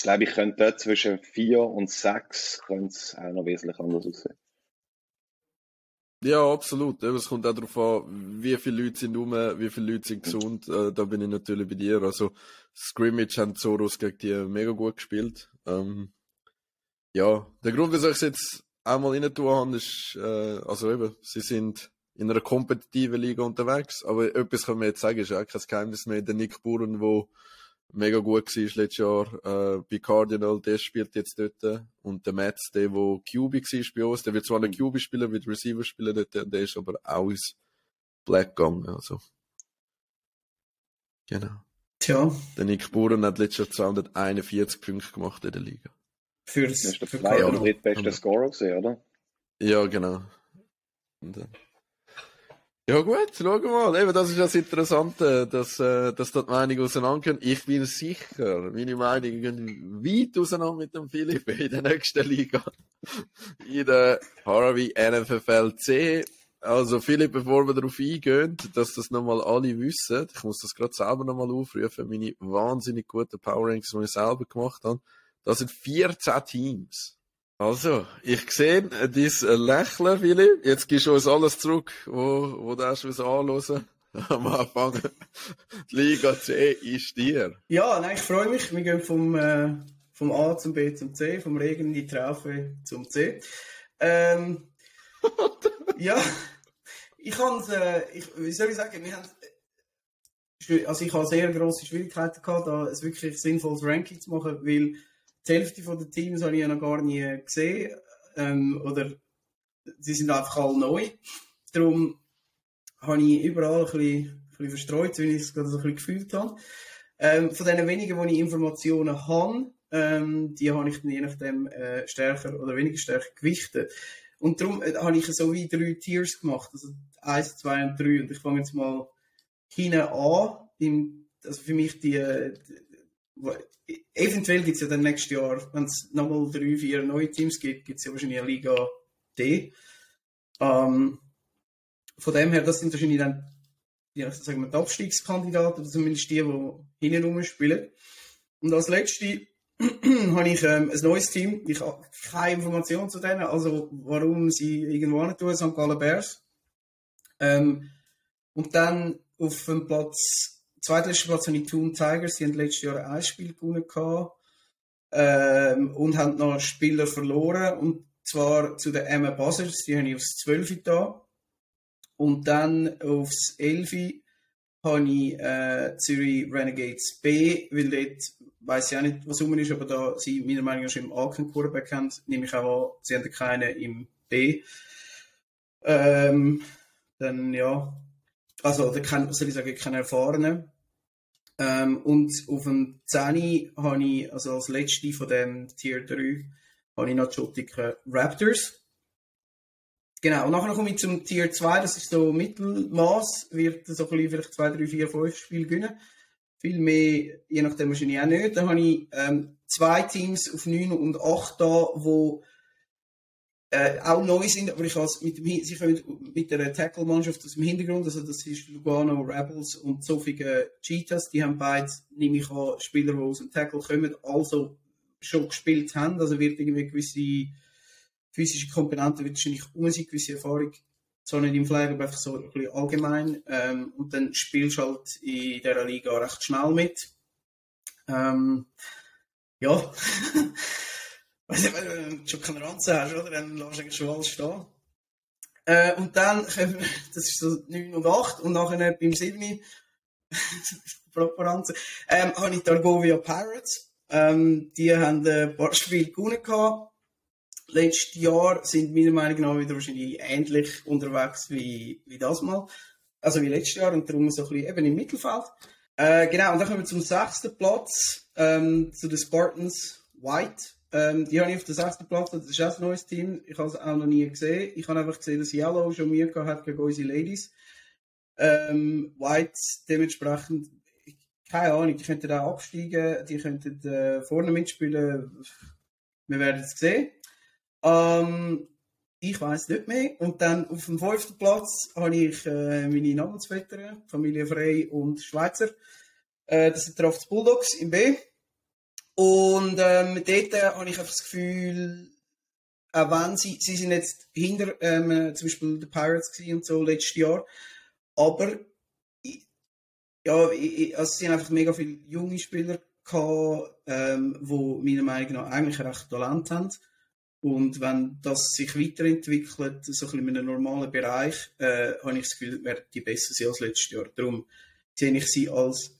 glaube ich, könnte dort zwischen 4 und 6 es auch noch wesentlich anders aussehen. Ja, absolut. Es kommt auch darauf an, wie viele Leute sind rum, wie viele Leute sind gesund. Äh, da bin ich natürlich bei dir. Also, Scrimmage haben Zoros gegen die mega gut gespielt. Ähm, ja, der Grund, wieso ich es jetzt einmal rein tun habe, ist, äh, also eben, sie sind in einer kompetitiven Liga unterwegs, aber etwas können wir jetzt sagen, ist auch kein Geheimnis mehr. Der Nick Buren, der mega gut war letztes Jahr äh, bei Cardinal, der spielt jetzt dort. Und der Metz, der, der QB war bei uns, der wird zwar nicht QB spielen, wird Receiver spielen dort, der ist aber auch ins Black gegangen, also. Genau. Tja. Der Nick Buren hat letztes Jahr 241 Punkte gemacht in der Liga. Fürs, das ist der zweite oder drittbeste Scorer gesehen, oder? Ja, genau. Und, äh, ja gut, schauen wir mal. Eben, das ist das Interessante, dass, äh, dass dort Meinungen auseinandergehen. Ich bin sicher, meine Meinungen gehen weit auseinander mit dem Philipp in der nächsten Liga. in der Harvey NFFL C. Also Philipp, bevor wir darauf eingehen, dass das nochmal alle wissen, ich muss das gerade selber nochmal aufrufen, meine wahnsinnig guten Power Ranks, die ich selber gemacht habe. Das sind 14 Teams. Also, ich sehe dein Lächeln, Philipp. Jetzt gibst du uns alles zurück, wo, wo du hast anhören. am Anfang. Die Liga C ist dir. Ja, nein, ich freue mich. Wir gehen vom, äh, vom A zum B zum C, vom Regen in die Traufe zum C. Ähm, ja, ich habe äh, ich, wie soll ich sagen, wir haben, also ich habe sehr grosse Schwierigkeiten gehabt, da ein wirklich sinnvolles Ranking zu machen, weil die Hälfte der Teams habe ich ja noch gar nie gesehen, ähm, oder sie sind einfach alle neu. Darum habe ich überall ein bisschen, ein bisschen verstreut, wie ich es gerade so ein bisschen gefühlt habe. Ähm, von den wenigen, die ich Informationen habe, ähm, die habe ich dann je nachdem äh, stärker oder weniger stärker gewichtet. Und darum äh, habe ich so wie drei Tiers gemacht, also eins, zwei und drei. Und ich fange jetzt mal hinten an. Im, also für mich die, die eventuell gibt es ja dann nächstes Jahr, wenn es nochmal drei, vier neue Teams gibt, gibt es ja wahrscheinlich eine Liga D. Ähm, von dem her, das sind wahrscheinlich dann ja, sagen wir, die Abstiegskandidaten, oder zumindest die, die hinten rumspielen. Und als letzte habe ich ähm, ein neues Team. Ich habe keine Informationen zu denen, also warum sie irgendwo nicht tun, St. Gallen Bears. Ähm, und dann auf dem Platz, zweitletzten Platz habe ich Toon Tigers, die haben letztes Jahr ein Spiel gewonnen ähm, und haben noch Spieler verloren, und zwar zu den Emma Buzzards, die habe ich aufs 12 da. Und dann aufs 11 habe ich äh, Zürich Renegades B, weil dort weiß ich auch nicht, was rum ist, aber da sie meiner Meinung nach schon im A keinen Quarterback haben, nehme ich auch an, sie haben keinen im B. Ähm, dann ja, also da kann, soll ich sagen, keinen erfahrenen. Ähm, und auf dem 10 habe ich, also als letzte von dem Tier 3, habe ich noch die Schottiken Raptors. Genau, und nachher komme ich zum Tier 2, das ist so Mittelmaß, wird so ein bisschen vielleicht 2, 3, 4, 5 Spiele gewinnen. Viel mehr, je nachdem wahrscheinlich auch nicht. Dann habe ich ähm, zwei Teams auf 9 und 8 da, wo äh, auch neu sind, aber ich als mit dem, sie kommen mit der Tackle-Mannschaft aus dem Hintergrund, also das ist Lugano Rebels und Sofige Cheetahs, die haben beide, nehme ich an, Spieler, die aus dem Tackle kommen, also schon gespielt haben, also wird irgendwie gewisse physische Komponenten wahrscheinlich um sich gewisse Erfahrung nicht im Flag, aber einfach so ein bisschen allgemein. Ähm, und dann spielst du halt in dieser Liga recht schnell mit. Ähm, ja. Wenn du schon keine Ranze hast, oder? Dann lässt du schon alles stehen. Äh, und dann, das ist so 9 und 8, und nachher beim 7. Proparanze, ähm, habe ich die Argovia Pirates. Ähm, die haben ein paar Spiele gewonnen letztes Jahr sind meiner Meinung nach wieder wahrscheinlich ähnlich unterwegs wie, wie das mal. Also wie letztes Jahr und darum so ein bisschen eben im Mittelfeld. Äh, genau, und dann kommen wir zum sechsten Platz, ähm, zu den Spartans White. Ähm, die habe ich auf dem sechsten Platz, das ist auch ein neues Team. Ich habe es auch noch nie gesehen. Ich habe einfach gesehen, dass Yellow schon Mühe gehabt gegen unsere Ladies. Ähm, White dementsprechend, keine Ahnung, die könnten auch absteigen, die könnten äh, vorne mitspielen. Wir werden es sehen. Ähm, ich weiß nicht mehr. Und dann auf dem fünften Platz habe ich äh, meine Namensvetter, Familie Frey und Schweizer. Äh, das sind die Bulldogs im B. Und ähm, dort äh, habe ich einfach das Gefühl, auch wenn sie, sie sind jetzt hinter ähm, zum Beispiel die Pirates und so letztes Jahr, aber ja, ich, also es sind einfach mega viele junge Spieler gehabt, ähm, die meiner Meinung nach eigentlich recht Talent haben. Und wenn das sich weiterentwickelt, so ein in einem normalen Bereich, äh, habe ich das Gefühl, werden die besser sein als letztes Jahr. Darum sehe ich sie als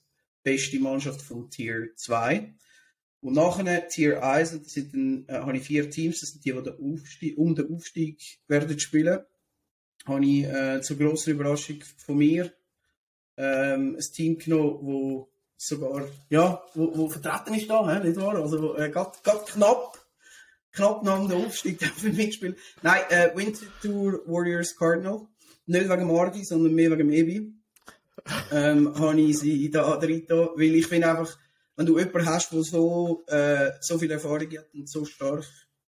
beste Mannschaft von Tier 2. Und nachher Tier 1, das sind dann, äh, habe ich vier Teams, das sind die, die den Aufstieg, um den Aufstieg werden spielen. Habe ich äh, zur grossen Überraschung von mir ähm, ein Team genommen, wo sogar, ja, wo, wo vertreten ist da, he, nicht wahr? Also äh, grad, knapp knapp nach dem Aufstieg für mich gespielt. Nein, äh, Winter Tour Warriors Cardinal. Nicht wegen Mardi, sondern mehr wegen Ebi. ähm, habe ich sie da drin weil ich finde einfach, wenn du jemanden hast, der so, äh, so viel Erfahrung hat und so stark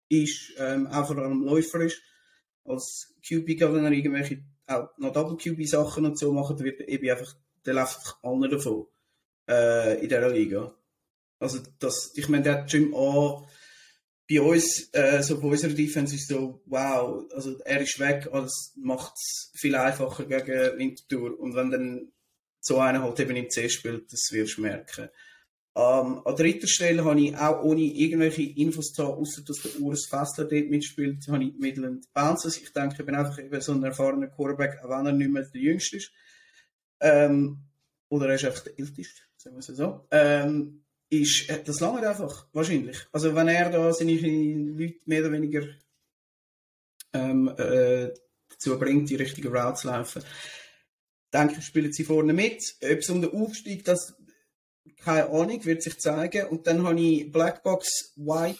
ist, ähm, auch vor allem Läufer ist, als QB, wenn er irgendwelche auch noch Double QB Sachen und so macht, wird Ebi einfach, der läuft allen davon, äh, in dieser Liga. Also, das, ich meine, der Jim A bei uns, äh, so bei unserer Defense ist so, wow, also er ist weg, alles macht es viel einfacher gegen Winterthur. Und wenn dann so einer halt eben im C spielt, das wirst du merken. Ähm, an dritter Stelle habe ich auch ohne irgendwelche Infos da, außer dass der Urs Fessler dort mitspielt, habe ich Midland Bouncers. Ich denke, ich bin einfach eben so ein erfahrener Quarterback, auch wenn er nicht mehr der Jüngste ist. Ähm, oder er ist einfach der Älteste, sagen wir es so. Ähm, ist, äh, das lange einfach, wahrscheinlich. Also wenn er da seine Leute mehr oder weniger ähm, äh, dazu bringt, die richtige Route zu laufen, denke ich, spielen sie vorne mit. Ob es um den Aufstieg, das keine Ahnung, wird sich zeigen. Und dann habe ich Blackbox White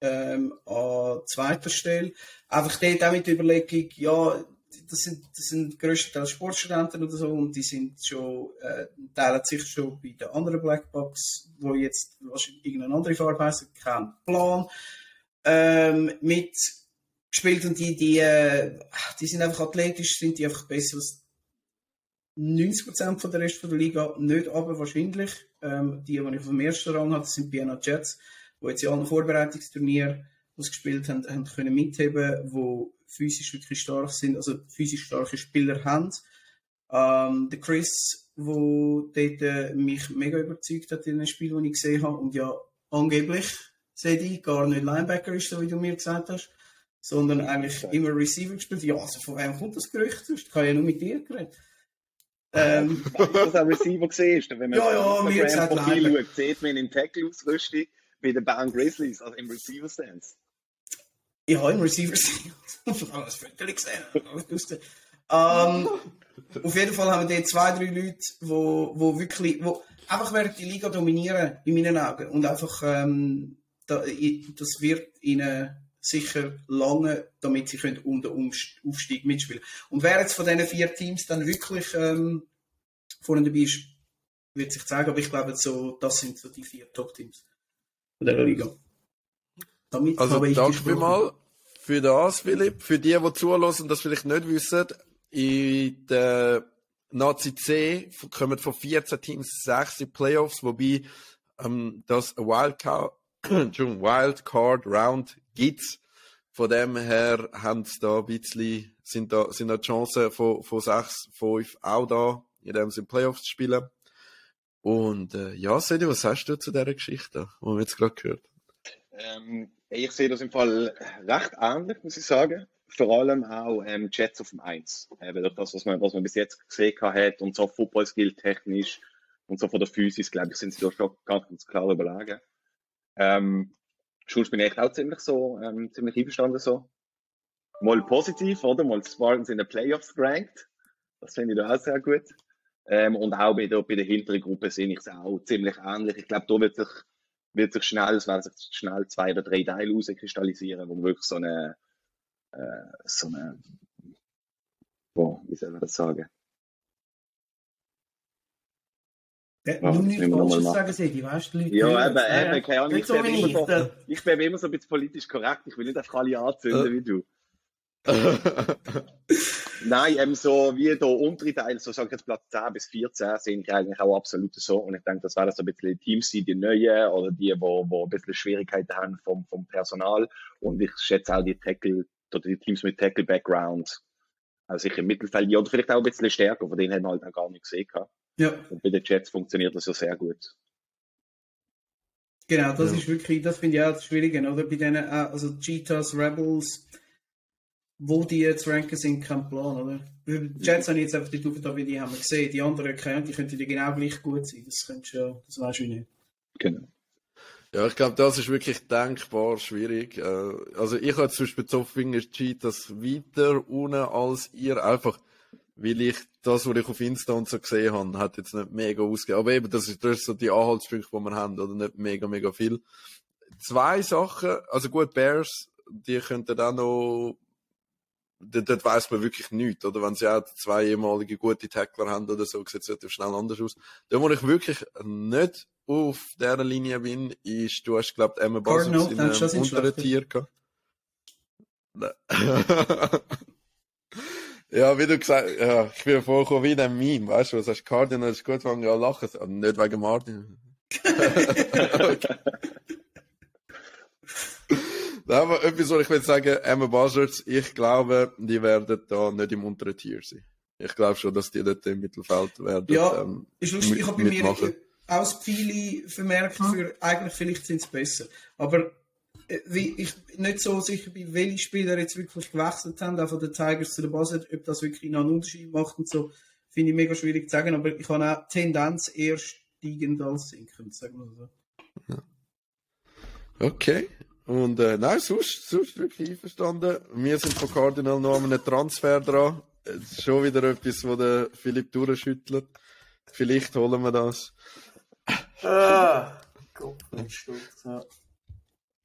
ähm, an zweiter Stelle. Einfach dort auch mit der Überlegung, ja, das sind, das sind größtenteils Sportstudenten oder so und die sind schon, äh, teilen sich schon bei der anderen Blackbox, wo jetzt wahrscheinlich irgendeine andere Farbe heisst, kein Plan, ähm, mit gespielt und die, die, äh, die sind einfach athletisch, sind die einfach besser als 90% von der Rest von der Liga, nicht aber wahrscheinlich. Ähm, die, die ich auf dem ersten Rang hatte, sind Vienna Jets, die jetzt in allen Vorbereitungsturnieren gespielt haben, haben können mitheben, wo physisch wirklich stark sind, also physisch starke Spieler haben. Ähm, der Chris, wo dort äh, mich mega überzeugt hat in den Spielen, die ich gesehen habe, und ja, angeblich, Sedi, gar nicht Linebacker ist, so wie du mir gesagt hast, sondern eigentlich immer Receiver gespielt. Ja, also von wem kommt das Gerücht? Das kann ja nur mit dir geredet. Ähm, das auch Receiver gesehen wenn man ja, ja, gesagt, Profil schaut, sieht man in Tackle-Ausrüstung bei den Bound Grizzlies, also im Receiver-Stance. Ich habe im Receiver das Viertel gesehen. ähm, auf jeden Fall haben wir dort zwei, drei Leute, wo, wo wirklich, wo einfach werden die Liga dominieren, in meinen Augen. Und einfach, ähm, da, das wird ihnen sicher lange, damit sie können um den Aufstieg mitspielen Und wer jetzt von diesen vier Teams dann wirklich ähm, vorne dabei ist, wird sich zeigen. Aber ich glaube, so, das sind so die vier Top-Teams der Liga. Damit also danke mal für das, Philipp. Für die, die zulassen und das vielleicht nicht wissen, in der Nazi C kommen von 14 Teams 6 in Playoffs, wobei ähm, das Wildcard, Wildcard Round gibt. Von dem her haben da ein bisschen, sind da, sind da die Chancen von, von 6, 5 auch da, in dem sie Playoffs spielen. Und äh, ja, Sedi, was sagst du zu dieser Geschichte, die wir jetzt gerade gehört ähm, ich sehe das im Fall recht ähnlich, muss ich sagen. Vor allem auch ähm, Jets auf dem 1. Eben das, was man, was man bis jetzt gesehen hat und so Football-Skill technisch und so von der Physis, glaube ich, sind sie da schon ganz, ganz klar überlegen. Ähm, Schulz bin ich auch ziemlich so, ähm, ziemlich einverstanden so. Mal positiv, oder? Mal Spartans in den Playoffs gerankt. Das finde ich da auch sehr gut. Ähm, und auch bei der, bei der hinteren Gruppe sehe ich es auch ziemlich ähnlich. Ich glaube, da wird sich wird sich schnell, es werden sich schnell zwei oder drei Teile herauskristallisieren, wo wirklich so eine, äh, so eine, boah, wie soll man das sagen? Ja, ja, du nicht Falsches sagen, Segi, weißt du? Ja, eben, eben, keine Ahnung. Ich, so bin immer so, ich bin immer so ein bisschen politisch korrekt. Ich will nicht einfach alle anzünden äh. wie du. Nein, eben so wie der untere Teil, so sage ich jetzt Platz 10 bis 14, sehe ich eigentlich auch absolut so. Und ich denke, das werden so ein bisschen die Teams sein, die neuen oder die, wo, wo ein bisschen Schwierigkeiten haben vom, vom Personal. Und ich schätze auch die Tackle, oder die Teams mit Tackle-Background, also sicher im Mittelfeld, ja, oder vielleicht auch ein bisschen stärker, von denen haben wir halt noch gar nicht gesehen. Ja. Und bei den Jets funktioniert das ja sehr gut. Genau, das ja. ist wirklich, das finde ich auch das Schwierige, oder? Bei denen, also Cheetahs, Rebels, wo die jetzt ranken sind, kein Plan, oder? Die Jets haben jetzt einfach die da, wie die haben wir gesehen. Die anderen kennen, die könnten genau gleich gut sein. Das könntest ja, das weißt du nicht. Genau. Ja, ich glaube, das ist wirklich denkbar schwierig. Äh, also ich habe zum Beispiel Zoffingen das weiter unten als ihr, einfach weil ich das, was ich auf Insta und so gesehen habe, hat jetzt nicht mega ausgegeben. Aber eben, das ist, das ist so die Anhaltspunkte, die wir haben, oder nicht mega, mega viel. Zwei Sachen, also gut, Bears, die könnten dann noch dort, dort weiß man wirklich nichts, oder? Wenn sie auch zwei ehemalige gute Tackler haben oder so, sieht es relativ schnell anders aus. Da, wo ich wirklich nicht auf dieser Linie bin, ist, du hast, glaube ich, Emma Basus in einem unteren Tier gehabt. ja, wie du gesagt ja, ich bin vorgekommen wie ein Meme, weißt du, was hast Cardinal ist gut, fangen an lachen, also nicht wegen Martin. Aber etwas, was ich will sagen, Emma Buzzards, ich glaube, die werden da nicht im unteren Tier sein. Ich glaube schon, dass die dort im Mittelfeld werden. Ja, ähm, ist lustig, ich habe bei mir auch Pfeile vermerkt, für, eigentlich vielleicht sind es besser. Aber wie ich nicht so sicher bin, welche Spieler jetzt wirklich gewechselt haben, auch von den Tigers zu den Buzzards, ob das wirklich noch einen Unterschied macht und so, finde ich mega schwierig zu sagen. Aber ich habe auch Tendenz eher steigend als sinkend, sagen wir so. Okay. Und äh, nein, sonst, sonst wirklich einverstanden. Wir sind von Cardinal noch an einem Transfer dran. Es ist schon wieder etwas, wo der Philipp durchschüttelt. Vielleicht holen wir das. Ah, Gott, ja.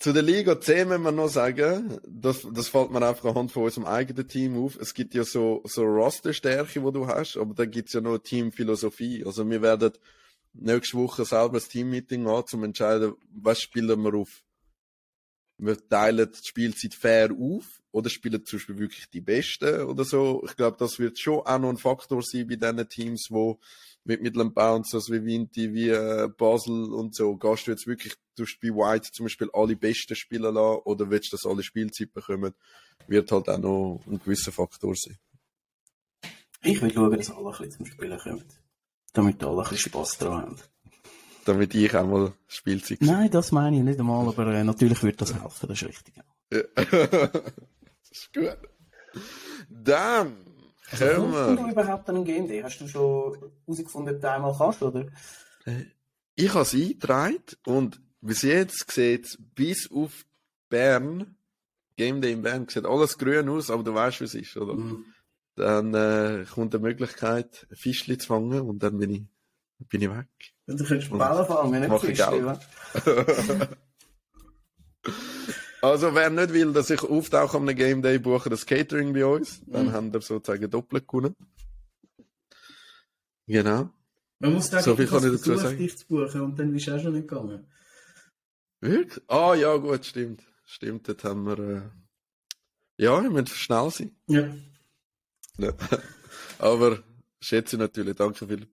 Zu der Liga C müssen wir noch sagen, das, das fällt mir einfach anhand von unserem eigenen Team auf. Es gibt ja so, so Rosterstärke, die du hast, aber dann gibt's ja noch Teamphilosophie. Also wir werden nächste Woche selber ein Teammeeting haben, um entscheiden, was spielen wir auf. Wir teilen die Spielzeit fair auf oder spielen zum Beispiel wirklich die Besten oder so. Ich glaube, das wird schon auch noch ein Faktor sein bei diesen Teams, wo mit Midland Bouncers wie Vinti, wie äh, Basel und so, gehst du jetzt wirklich, tust bei White zum Beispiel alle Besten spielen lassen oder willst du, dass alle Spielzeit bekommen, wird halt auch noch ein gewisser Faktor sein. Ich will schauen, dass alle ein bisschen zum Spielen kommen. Damit alle ein bisschen Spass dran haben. Damit ich auch mal Spielzeit Nein, das meine ich nicht einmal, aber äh, natürlich wird das helfen, das ist richtig. Ja. das ist gut. Dann kommen Kommen wir. du überhaupt einen Game Day? Hast du schon herausgefunden, ob du einmal kannst, oder? Ich habe es eingetragen und bis jetzt sieht es bis auf Bern, Game Day in Bern, sieht alles grün aus, aber du weißt, wie es ist, oder? Mhm. Dann äh, kommt die Möglichkeit, Fischli zu fangen und dann bin ich, bin ich weg. Du könntest Bälle fangen, nicht Fischli? Also, wer nicht will, dass ich auftauche am Game Day, buche das Catering bei uns. Dann Mhm. haben wir sozusagen doppelt gewonnen. Genau. Man muss sagen, So viel ich kann ich dazu versucht, sagen. dich zu buchen und dann bist du auch schon nicht gegangen. Wirklich? Ah, ja, gut, stimmt. Stimmt, dort haben wir, äh... ja, wir müssen schnell sein. Ja. Ja. Aber schätze natürlich, danke Philipp.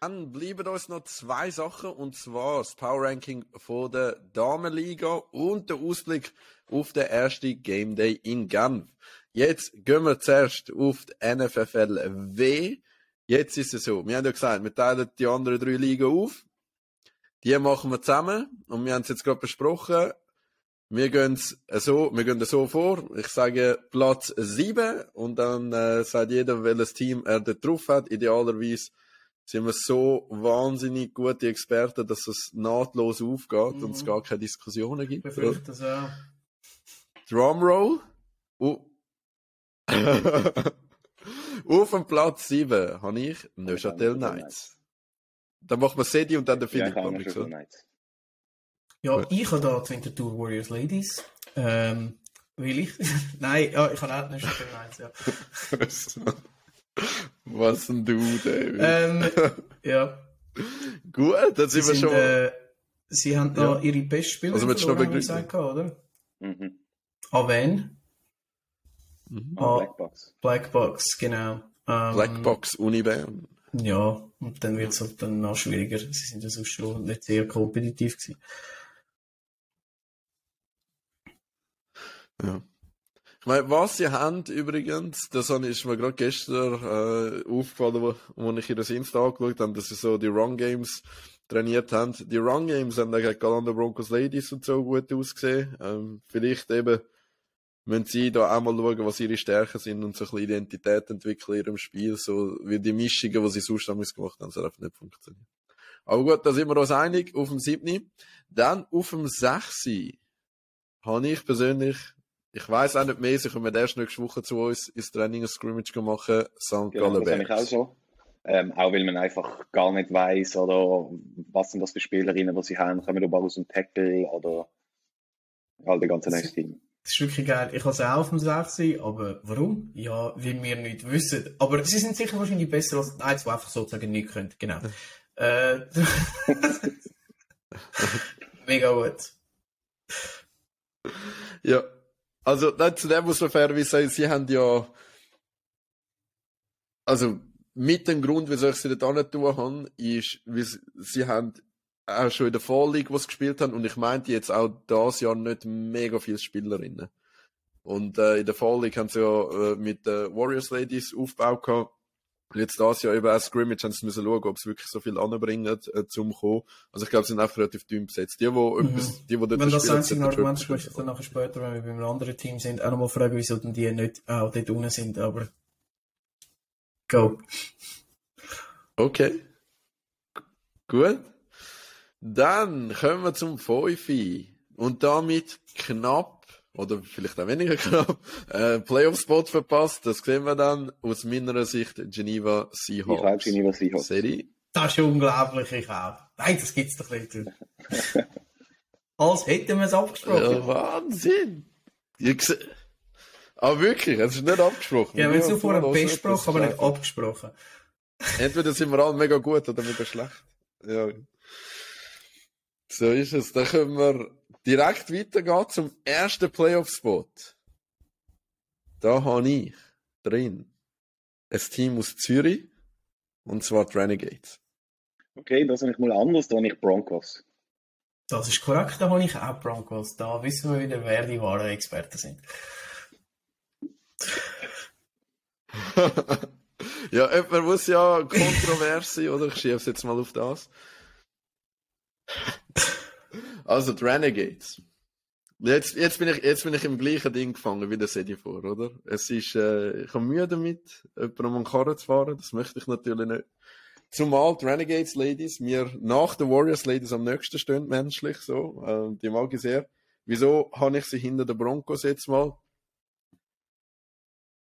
Dann bleiben uns noch zwei Sachen, und zwar das Power Ranking von der Damenliga und der Ausblick auf den ersten Game Day in Genf. Jetzt gehen wir zuerst auf die NFFL W. Jetzt ist es so, wir haben ja gesagt, wir teilen die anderen drei Ligen auf. Die machen wir zusammen und wir haben es jetzt gerade besprochen. Wir gehen so, wir gehen so vor. Ich sage Platz 7 und dann äh, sagt jeder, welches Team er dort drauf hat. Idealerweise sind wir so wahnsinnig gute Experten, dass es nahtlos aufgeht Mhm. und es gar keine Diskussionen gibt. Befürchte das auch. Drumroll. Uh. Auf dem Platz 7 habe ich Neuchâtel Knights. Dann machen wir Sedi und dann der Ja, Philipp. hab ich. Nights. Ja, ich habe da die Winterthur Warriors Ladies. Ähm, will ich? Nein, ja, ich habe auch nicht schon eins, ja. Was ein Dude, ey. Ähm, ja. Gut, dann Sie, sind wir sind, schon. äh, sie haben noch Ja. ihre beste Spieler Also du verloren, haben gesagt, oder? Mhm. Mhm. Ah, Black Box. Black Box, genau. Ähm, Blackbox Uni Bern. Ja, und dann wird es halt dann noch schwieriger. Sie sind ja sonst schon nicht sehr kompetitiv gewesen. Ja. Ich meine, was sie haben übrigens, das ist mir gerade gestern äh, aufgefallen, wo, wo ich ihr das Insta angeschaut habe, dass sie so die Run Games trainiert haben. Die Run Games haben gegen Galanda Broncos Ladies und so gut ausgesehen. Ähm, vielleicht eben müssen sie da auch mal schauen, was ihre Stärken sind und so ein bisschen Identität entwickeln in ihrem Spiel, so wie die Mischungen, die sie sonst damals gemacht haben, das hat einfach nicht funktioniert. Aber gut, da sind wir uns einig, auf dem 7. Dann auf dem 6. habe ich persönlich ich weiß auch nicht mehr, sie kommen erst nächste Woche zu uns ins Training ein Scrimmage machen, St. Genau, Gallen das habe ich auch so. Ähm, auch weil man einfach gar nicht weiß oder was sind das für Spielerinnen, die sie haben, kommen über aus dem Tackle oder all der ganze neues Team. Das ist wirklich geil. Ich habe es auch auf dem 6, aber warum? Ja, weil wir nicht wissen. Aber sie sind sicher wahrscheinlich besser als eins, die einfach sozusagen nicht können. Genau. äh, mega gut. Ja. Also, nein, zu dem muss man fairerweise sagen, sie haben ja, also, mit dem Grund, wieso ich sie dort hin tun habe, ist, weil sie haben auch schon in der Fall League, was gespielt haben. Und ich meinte jetzt auch das Jahr nicht mega viele Spielerinnen. Und äh, in der Fall League haben sie ja äh, mit den Warriors Ladies Aufbau gehabt. Und jetzt das Jahr eben auch Scrimmage haben sie müssen schauen, ob sie wirklich so viel anbringen äh, zum kommen. Also ich glaube, sie sind einfach relativ dünn besetzt. Die, wo Mhm. etwas, die, wo dort Wenn das einzige Argument ich dann nachher später, wenn wir beim anderen Team sind, auch nochmal fragen, wieso denn die nicht auch dort unten sind, aber go. Okay. Gut. Dann kommen wir zum Fünfi. Und damit knapp, oder vielleicht auch weniger knapp, äh, Playoff-Spot verpasst. Das sehen wir dann aus meiner Sicht Geneva Ich glaube, Seahawks. Geneva Seahawks. Serie. Das ist unglaublich, ich auch. Nein, das gibt's doch nicht. Als hätten wir es abgesprochen. Ja, Wahnsinn. Aber wirklich, es ist nicht abgesprochen. Ja, wir haben es vorher besprochen, aber nicht abgesprochen. Entweder sind wir alle mega gut oder mega schlecht. Ja. So ist es. Dann können wir direkt weitergehen zum ersten Playoff-Spot. Da habe ich drin ein Team aus Zürich, und zwar die Renegades. Okay, das habe ich mal anders, da habe ich Broncos. Das ist korrekt, da habe ich auch Broncos. Da wissen wir wieder, wer die wahren Experten sind. ja, jemand muss ja kontrovers sein, oder? Ich schiebe es jetzt mal auf das. Also, die Renegades. Jetzt, jetzt, bin ich, jetzt bin ich im gleichen Ding gefangen wie der Sedi vor, oder? Es ist, äh, ich habe Mühe damit, jemandem an den Karren zu fahren. Das möchte ich natürlich nicht. Zumal die Renegades Ladies mir nach den Warriors Ladies am nächsten stehen, menschlich so. Äh, die mag ich sehr. Wieso habe ich sie hinter den Broncos jetzt mal?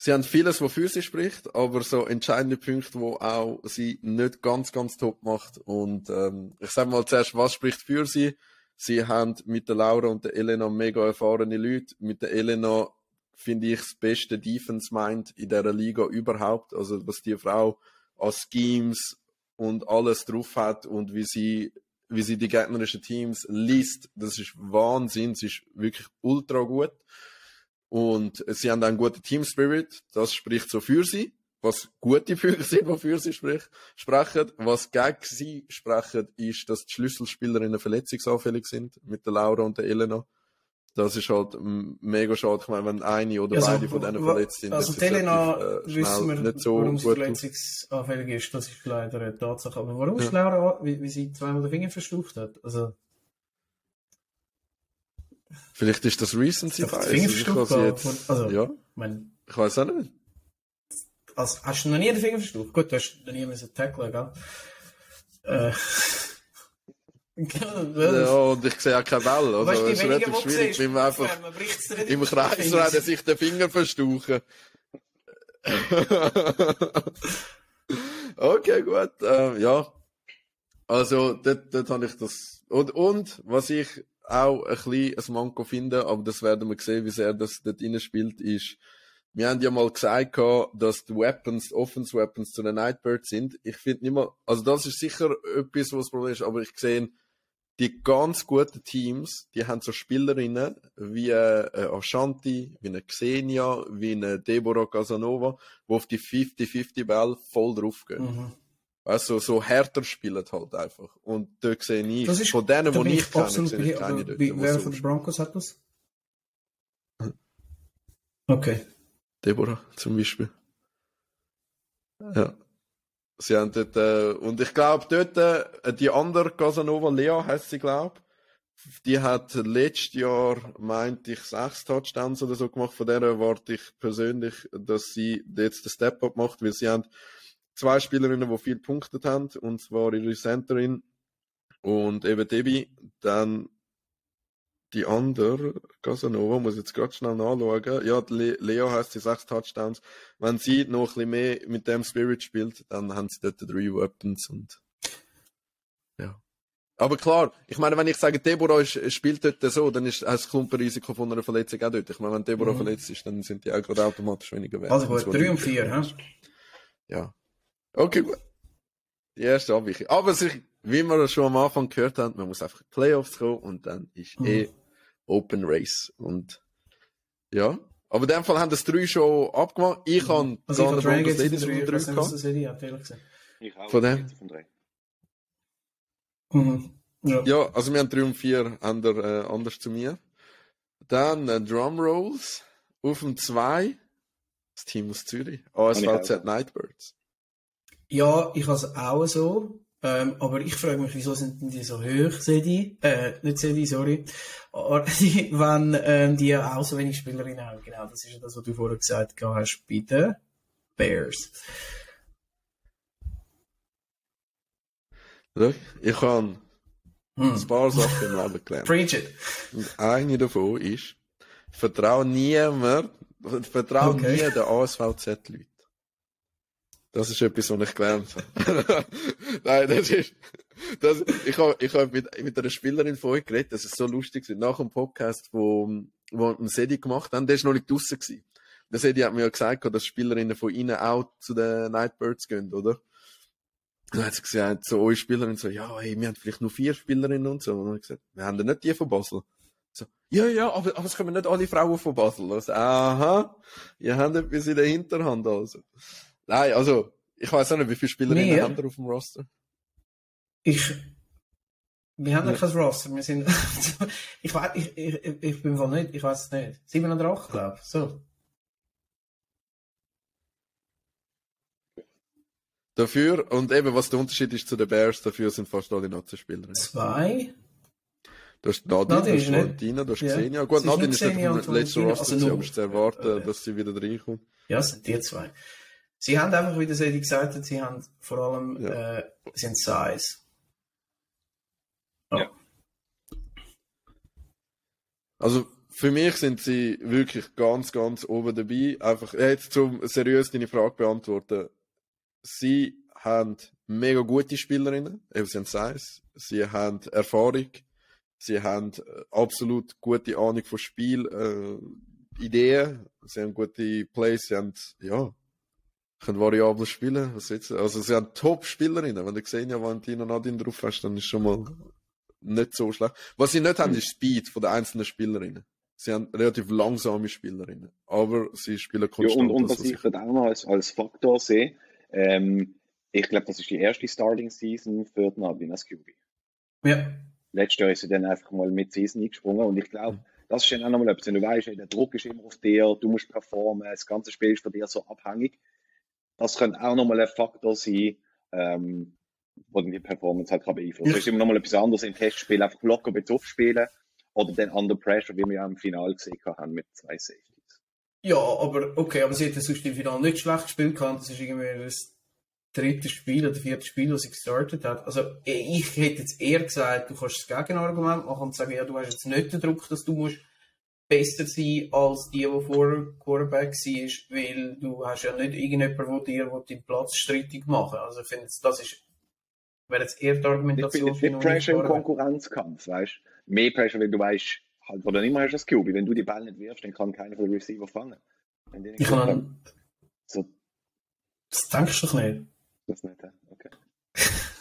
Sie haben vieles, was für sie spricht, aber so entscheidende Punkte, wo auch sie nicht ganz, ganz top macht. Und ähm, ich sage mal zuerst, was spricht für sie? Sie haben mit der Laura und der Elena mega erfahrene Leute. Mit der Elena finde ich das beste Defense Mind in dieser Liga überhaupt. Also was die Frau als Schemes und alles drauf hat und wie sie wie sie die gegnerischen Teams liest, das ist Wahnsinn. Sie ist wirklich ultra gut. Und sie haben einen guten Team Spirit. Das spricht so für sie. Was gute Punkte sind, die für sie sprich, sprechen. Was gegen sie sprechen, ist, dass die Schlüsselspielerinnen verletzungsanfällig sind. Mit der Laura und der Elena. Das ist halt mega schade. Ich meine, wenn eine oder Also, beide von denen verletzt sind, Also, das die ist Elena relativ, äh, wissen wir, nicht so warum sie verletzungsanfällig ist. Das ist leider eine Tatsache. Aber warum ist Ja. Laura, wie, wie sie zweimal den Finger verstaucht hat? Also, Vielleicht ist das Recency Bias. die Finger ich kann sie verstaucht, jetzt, also- ja, ich meine, ich weiß auch nicht. also, hast du noch nie den Finger verstaucht? Gut, du hast noch nie müssen tackeln, gell? Äh. Ja, und ich sehe auch keine Welle. Also, Weißt es ist relativ schwierig, wenn man einfach im Kreis rennen, sich den Finger verstauchen. okay, gut. Ähm, ja. Also, dort, dort habe ich das. Und, und, was ich auch ein bisschen ein Manko finde, aber das werden wir sehen, wie sehr das dort spielt, ist, wir haben ja mal gesagt, dass die Weapons, die Offense Weapons zu den Nightbirds sind. Ich finde nicht mal, also das ist sicher etwas, was das Problem ist, aber ich sehe, die ganz guten Teams, die haben so Spielerinnen wie äh, Ashanti, wie eine Xenia, wie eine Deborah Casanova, die auf die 50-50 Ball voll draufgehen. Mhm. Also so härter spielen halt einfach. Und dort sehe ich, ist- von denen, die ich kenne, sehe ich keine dort. Wer von den. Broncos hat das? Okay. Deborah zum Beispiel. Ja. Sie haben dort, äh, und ich glaube dort, äh, die andere Casanova, Lea heißt sie, glaube die hat letztes Jahr, meinte ich, sechs Touchdowns oder so gemacht. Von der erwarte ich persönlich, dass sie jetzt den Step-Up macht, weil sie haben zwei Spielerinnen, die viel punktet haben, und zwar ihre Centerin und eben Debbie. Dann die andere, Casanova, muss ich jetzt gerade schnell nachschauen. Ja, Le Leo heißt sie sechs Touchdowns. Wenn sie noch ein bisschen mehr mit dem Spirit spielt, dann haben sie dort drei Weapons und ja. Aber klar, ich meine, wenn ich sage, Deborah spielt dort so, dann ist das Klumpenrisiko von einer Verletzung auch dort. Ich meine, wenn Deborah Mhm. verletzt ist, dann sind die auch gerade automatisch weniger wert. Also gut, zwar 3 und die- 4, hä? Ja. Okay, gut. Die erste Abweichung. Aber sich, wie wir schon am Anfang gehört haben, man muss einfach in die Playoffs kommen und dann ist Mhm. eh Open Race. Und ja. Aber in dem Fall haben das drei schon abgemacht. Ich habe Also gar habe der dem 3, ich weiß drei nicht, was gehabt. das. Ich auch. Von dem? Von drei. Mhm. Ja. ja, also wir haben 3 und 4 ander, äh, anders zu mir. Dann äh, Drum Rolls auf dem 2 das Team aus Zürich, ASVZ Nightbirds. Ja, ich habe es auch so. Ähm, aber ich frage mich, wieso sind denn die so hoch, Sedi? Äh, nicht Sedi, sorry. wenn ähm, die auch so wenig Spielerinnen haben. Genau, das ist ja das, was du vorher gesagt hast bei den Bears. Ich habe hm. ein paar Sachen im Leben gelernt. Preach it. Und eine davon ist, vertraue niemand, vertraue okay. nie den ASVZ-Leuten. Das ist etwas, was ich gelernt habe. Nein, das ist, das, ich habe, ich habe mit, mit einer Spielerin vorhin geredet, das ist so lustig, nach dem Podcast, wo, wo ein Sedi gemacht haben, der ist noch nicht draussen gewesen. Der Sedi hat mir ja gesagt, dass Spielerinnen von ihnen auch zu den Nightbirds gehen, oder? dann hat sie gesagt, so eure Spielerin so, ja, hey, wir haben vielleicht nur vier Spielerinnen und so. Und dann hat gesagt, wir haben ja nicht die von Basel. So, ja, ja, aber, aber es kommen nicht alle Frauen von Basel. Also, aha, ihr habt etwas in der Hinterhand, also. Nein, also, ich weiß auch nicht, wie viele Spielerinnen wir? haben wir auf dem Roster? Ich, wir haben ja kein Roster, wir sind, ich weiß, ich, ich, ich bin wohl nicht, ich weiß es nicht. 7 oder 8, glaube ich, so. Dafür, und eben, was der Unterschied ist zu den Bears, dafür sind fast alle Nazi-Spieler. Zwei? Du hast Nadine, Nadine du hast Valentina, du hast ja. Xenia. Gut, Nadine ist nicht vom letzten Roster, also aber es ist zu erwarten, okay. dass sie wieder reinkommt. Ja, es sind die zwei. Sie haben einfach, wie der Sedi gesagt hat, sie haben vor allem, ja. äh, sind Size. Oh. Ja. Also, für mich sind sie wirklich ganz, ganz oben dabei. Einfach, jetzt zum seriös deine Frage beantworten sie haben mega gute Spielerinnen, eben sie haben Size, sie haben Erfahrung, sie haben äh, absolut gute Ahnung von Spiel, äh, Ideen, sie haben gute Plays, sie haben, ja, können variabel spielen. Also sie haben Top-Spielerinnen. Wenn du gesehen ja Valentina Nadine drauf hast, dann ist schon mal nicht so schlecht. Was sie nicht haben, ist Speed von den einzelnen Spielerinnen. Sie haben relativ langsame Spielerinnen, aber sie spielen konstant. Ja, und, und was ich auch noch als, als Faktor sehe, ähm, ich glaube, das ist die erste Starting Season für die Nadine als QB. Ja. Letztes Jahr ist sie dann einfach mal mit Season eingesprungen und ich glaube, das ist dann auch nochmal etwas, wenn du weißt, der Druck ist immer auf dir, du musst performen, das ganze Spiel ist von dir so abhängig. Das könnte auch nochmal ein Faktor sein, ähm, wo die Performance halt kann beeinflussen. Es ist immer nochmal etwas anderes im Testspiel, einfach locker Bezug spielen oder dann under pressure, wie wir ja im Finale gesehen haben mit zwei Safeties. Ja, aber okay, aber sie hat sonst im Finale nicht schlecht gespielt gehabt. Das ist irgendwie das dritte Spiel oder vierte Spiel, das sie gestartet hat. Also ich hätte jetzt eher gesagt, du kannst das Gegenargument machen und sagen, ja, du hast jetzt nicht den Druck, dass du musst besser sein als die, die vorher Quarterback war, weil du hast ja nicht irgendjemanden, der dir den Platz streitig machen Also ich finde, das ist wäre jetzt eher die Argumentation. Ich finde, Pressure im Konkurrenzkampf, weißt du? Mehr Pressure, wenn du weißt, halt, wo du immer hast das QB. Wenn du die Ball nicht wirfst, dann kann keiner von den Receiver fangen. Ich kann so. Das denkst du doch nicht. Das nicht, okay.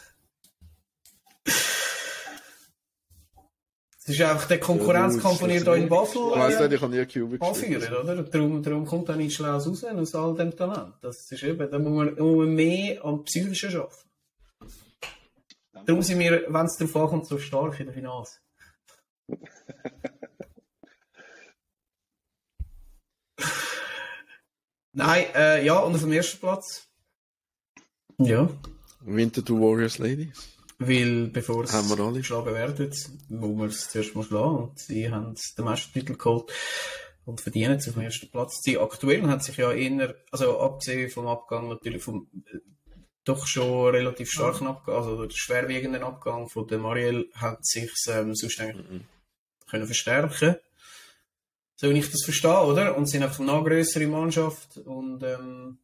Es ist einfach der Konkurrenzkampf, den ihr hier in Basel ich weiss nicht, ich habe nie QB anführen, oder? Darum, darum kommt da nichts Schlaues raus aus all dem Talent. Das ist eben, da muss man, muss man mehr am Psychischen arbeiten. Darum sind wir, wenn es darauf ankommt, so stark in der Finals. Nein, äh, ja, und auf dem ersten Platz. Ja. Winterthur Warriors Ladies. Weil, bevor es geschlagen werden, muss man es zuerst mal schlagen. Und sie haben den Meistertitel geholt und verdienen sich auf dem ersten Platz. Sie aktuell haben sich ja eher, also abgesehen vom Abgang natürlich vom äh, doch schon relativ starken Abgang, also der schwerwiegenden Abgang von der Marielle hat sich ähm, sonst eigentlich mhm können verstärken so wie ich das verstehe, oder? Und sind einfach eine noch größere Mannschaft und ähm,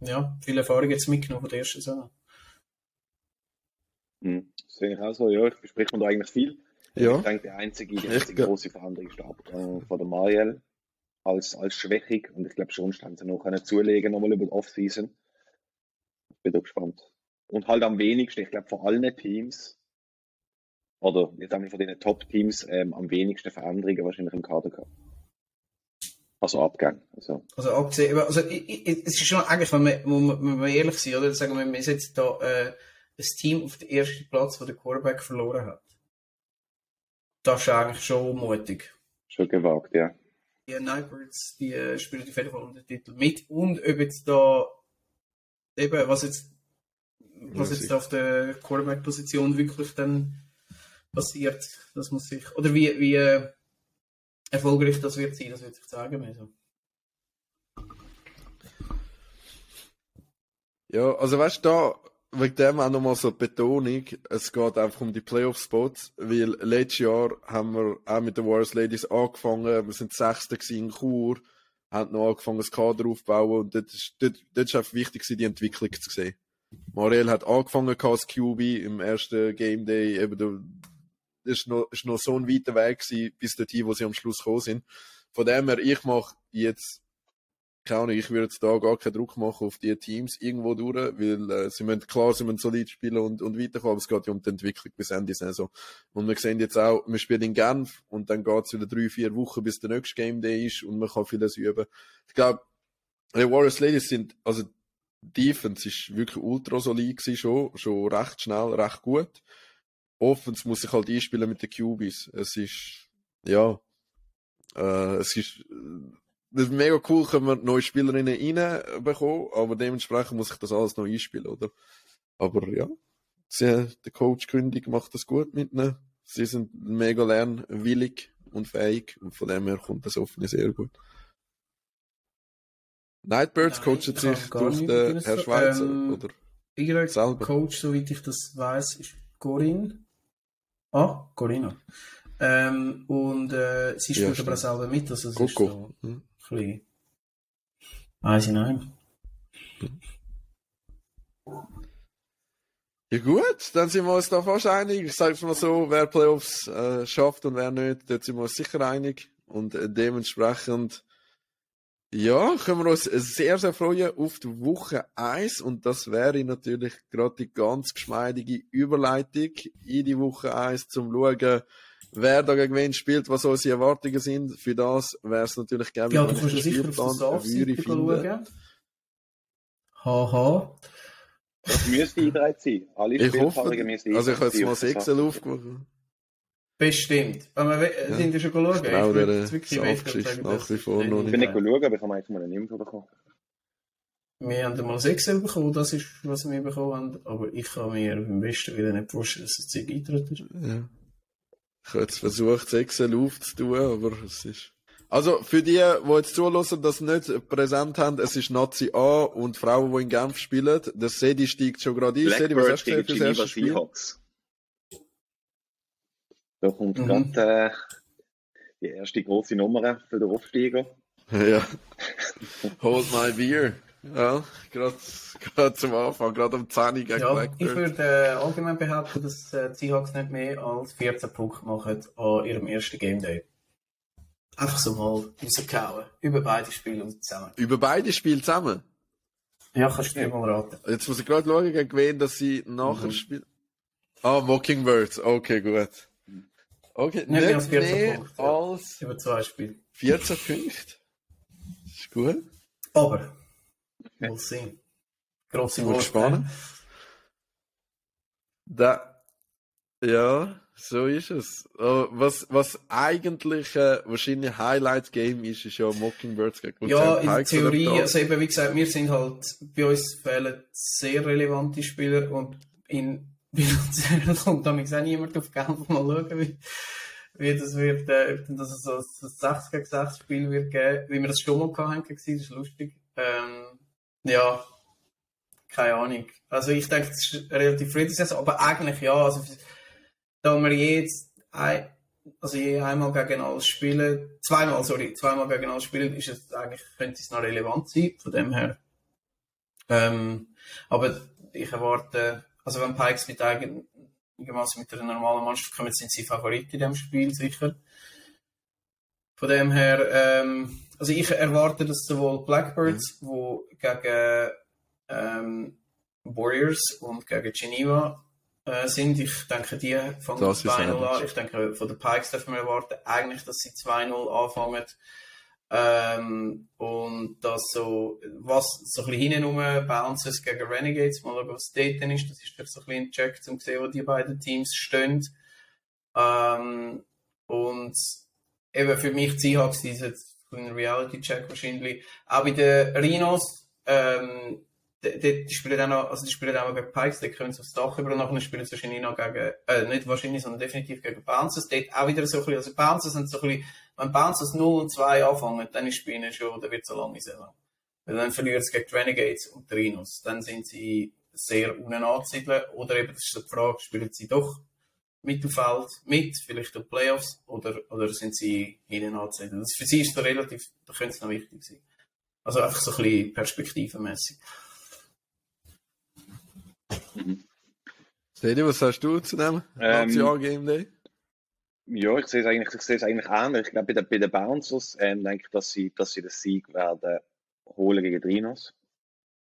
ja, viel Erfahrung jetzt mitgenommen von der ersten Saison. Das sehe ich auch so, ja, ich bespreche mir da eigentlich viel. Ja. Ich denke, die einzige, die einzige große Veränderung ist der Abgang von der Marielle als, als Schwächung und ich glaube schon, haben sie noch können zulegen, nochmal über die Offseason. Ich bin da gespannt. Und halt am wenigsten, ich glaube, von allen Teams oder jetzt haben wir von den Top-Teams ähm, am wenigsten Veränderungen wahrscheinlich im Kader gehabt. Also Abgang. Also, also abgesehen, also ich, ich, es ist schon eigentlich, wenn wir, wenn wir ehrlich sind, oder sagen wir, wir setzen da äh, ein Team auf den ersten Platz, wo der Quarterback verloren hat. das ist eigentlich schon mutig. Schon gewagt, ja. Die Nightbirds, die äh, spielen auf jeden Fall um den Titel mit. Und ob jetzt da eben, was jetzt, was jetzt auf der Quarterback-Position wirklich dann passiert, das muss sich, oder wie, wie äh, erfolgreich das wird sein, das wird sich zeigen müssen. Ja, also weißt du, da, wegen dem auch nochmal so die Betonung, es geht einfach um die Playoff-Spots, weil letztes Jahr haben wir auch mit den Warriors Ladies angefangen, wir sind Sechste gewesen in Chur, haben noch angefangen, das Kader aufzubauen und dort ist, dort, dort ist einfach wichtig die Entwicklung zu sehen. Marielle hat angefangen als QB im ersten Game Day, eben, da ist noch, ist noch so ein weiter Weg gewesen, bis dorthin, wo sie am Schluss gekommen sind. Von dem her, ich mache jetzt keine ich würde jetzt da gar keinen Druck machen auf die Teams irgendwo durch, weil äh, sie müssen, klar, sie müssen solid spielen und, und weiterkommen, aber es geht ja um die Entwicklung bis Ende Saison. Und wir sehen jetzt auch, wir spielen in Genf und dann geht es wieder drei, vier Wochen, bis der nächste Game Day ist und man kann vieles üben. Ich glaube, die Warriors Ladies sind, also die Defense ist wirklich ultra solid gewesen, schon, schon recht schnell, recht gut. Offense muss sich halt einspielen mit den QBs. Es ist, ja, äh, es ist, das ist mega cool, können wir neue Spielerinnen reinbekommen, aber dementsprechend muss ich das alles noch einspielen, oder? Aber ja, sie, der Coach Kündig macht das gut mit ihnen. Sie sind mega lernwillig und fähig und von dem her kommt das offene sehr gut. Nightbirds Nein, habe sich durch den. Herr Schweizer, Ähm, oder? Ihr Selber. Coach, soweit ich das weiß, ist Corinne. Ah, Corinna. Ähm, und äh, sie Ja, spielt aber auch stimmt. selber mit, also Coco. so Hm. Ein bisschen... Eins in einem. Ja gut, dann sind wir uns da fast einig. Ich sage mal so, wer Playoffs äh, schafft und wer nicht, dort sind wir uns sicher einig. Und äh, dementsprechend, ja, können wir uns sehr, sehr freuen auf die Woche 1. Und das wäre natürlich gerade die ganz geschmeidige Überleitung in die Woche 1 zum Schauen, wer da gegen wen spielt, was unsere Erwartungen sind. Für das wäre es natürlich gerne, Ja, wenn ja einen sicher auf der Spielplan würde finden. schauen. Haha. Das müsste eingetragen sein. Alle Ich hoffe, müssen also ich habe jetzt mal Excel aufgemacht. Bestimmt. Aber wir Ja. sind ja schon geschaut. Ich Ich würde der sagen, nach wie vor noch Ich nicht. bin nicht schauen, aber ich habe eigentlich mal eine Info bekommen. Wir haben mal 6 bekommen, das ist, was wir bekommen haben. Aber ich kann mir beim besten Willen nicht vorstellen, dass es Zeug eintritt ist. Ja. Ich habe jetzt versucht, Excel aufzutun, aber es ist. Also, für die, die jetzt zulassen, das nicht präsent haben, es ist Nazi A und Frauen, die in Genf spielen. Der Sedi steigt schon gerade ein. Sedi, was Blackbird hast du gegen gesehen für das erste Spiel? Seahawks. Da kommt Mhm. gerade äh, die erste große Nummer für den Aufsteiger. Ja. Hold my beer. Ja, gerade, zum Anfang, gerade am 10 Uhr gegen Ja, ich würde äh, allgemein behaupten, dass äh, die Seahawks nicht mehr als 14 Punkte machen an ihrem ersten Game Day. Einfach so mal rausgehauen. Über beide Spiele zusammen. Über beide Spiele zusammen. Ja, kannst du dir mal raten. Jetzt muss ich gerade schauen, gegen wen, dass sie nachher Mhm. spielen. Ah, Mockingbirds. Okay, gut. Okay, Nicht mehr als nicht 14 mehr Punkte, ja. als Über zwei Spiele. 14 Punkte. Ist gut. Aber, sehen. Grosse Wird Worte. spannend. Da, ja, so ist es. Was, was eigentlich äh, wahrscheinlich Highlight-Game ist, ist ja Mockingbirds gegen Ja, in Pikes Theorie, also eben, wie gesagt, wir sind halt, bei uns fehlen sehr relevante Spieler und in Luzern kommt damit auch niemand auf Genf mal schauen, wie, wie das wird, äh, ob das so ein 6 gegen 6 Spiel wird geben, wie wir das schon mal hatten, das ist lustig. Ähm, ja, keine Ahnung. Also ich denke, das ist relativ friedlich, aber eigentlich ja, also da wir jetzt ein, also je einmal gegen alles spielen, zweimal, sorry, zweimal gegen alles spielen, ist es eigentlich, könnte es noch relevant sein, von dem her. Ähm, aber ich erwarte, also wenn Pikes mit einigermaßen mit einer normalen Mannschaft kommen, sind sie Favorit in dem Spiel, sicher. Von dem her, ähm, also ich erwarte, dass sowohl Blackbirds, wo gegen ähm, Warriors und gegen Geneva äh, sind. Ich denke, die fangen Das ist 2-0 ähnlich. an. Ich denke, von den Pikes dürfen wir erwarten, eigentlich, dass sie 2-0 anfangen. Ähm, und das so, was so ein bisschen hinten Bounces gegen Renegades, mal schauen, was dort dann ist. Das ist vielleicht so ein bisschen ein Check, um zu sehen, wo die beiden Teams stehen. Ähm, Und eben für mich die Seahawks, diese ein Reality-Check wahrscheinlich. Auch bei den Rhinos, ähm, die, die, spielen auch noch, also die spielen auch gegen Pikes, die können sie aufs Dach über und nachher spielen sie wahrscheinlich noch gegen, äh, nicht wahrscheinlich, sondern definitiv gegen Bouncers. Dort auch wieder so ein bisschen, also Bouncers sind so ein bisschen, wenn Bouncers 0 und 2 anfangen, dann ist bei schon, dann wird es so lange sein. Weil dann verlieren sie gegen Renegades und die Rhinos. Dann sind sie sehr unten anzusiedeln. Oder eben, das ist die Frage, spielen sie doch Mittelfeld mit, vielleicht in Playoffs, oder, oder sind sie hinten anzusiedeln? Das für sie ist da relativ, da könnte es noch wichtig sein. Also einfach so ein bisschen perspektivenmässig. Stedi, was sagst du zu dem Ähm, National Game Day? Ja, ich sehe es eigentlich, ich sehe es eigentlich ähnlich. Ich glaube, bei den, bei den Bouncers ähm, denke ich, dass sie, dass sie den Sieg werden holen gegen die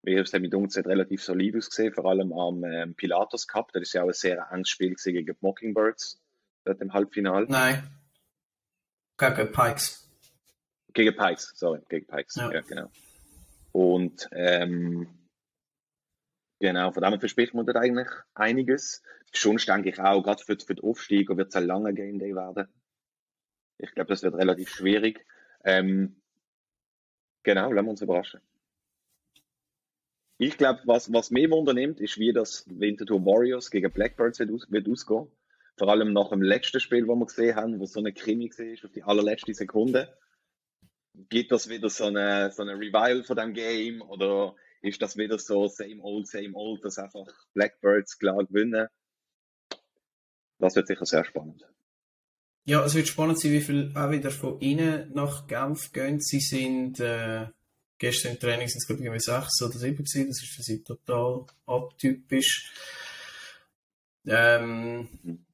Es hat mit uns relativ solid ausgesehen, vor allem am ähm, Pilatus Cup. Das ist ja auch ein sehr enges Spiel gegen die Mockingbirds dort im Halbfinale. Nein. Gegen Pikes. Gegen Pikes, sorry, gegen Pikes, Ja. ja, genau. Und ähm, genau, von dem verspricht man dort eigentlich einiges. Schon denke ich auch, gerade für, für die Aufsteiger wird es ein langer Game Day werden. Ich glaube, das wird relativ schwierig. Ähm, genau, lassen wir uns überraschen. Ich glaube, was, was mehr Wunder nimmt, ist, wie das Winterthur Warriors gegen Blackbirds wird, aus, wird ausgehen. Vor allem nach dem letzten Spiel, das wir gesehen haben, wo so eine Krimi war, auf die allerletzte Sekunde gibt das wieder so eine, so eine Revival von dem Game oder ist das wieder so same old, same old, dass einfach Blackbirds klar gewinnen? Das wird sicher sehr spannend. Ja, es wird spannend sein, wie viel auch wieder von ihnen nach Genf gehen. Sie sind äh, gestern im Training sind es glaube ich irgendwie sechs oder sieben gewesen. Das ist für sie total atypisch. Ähm,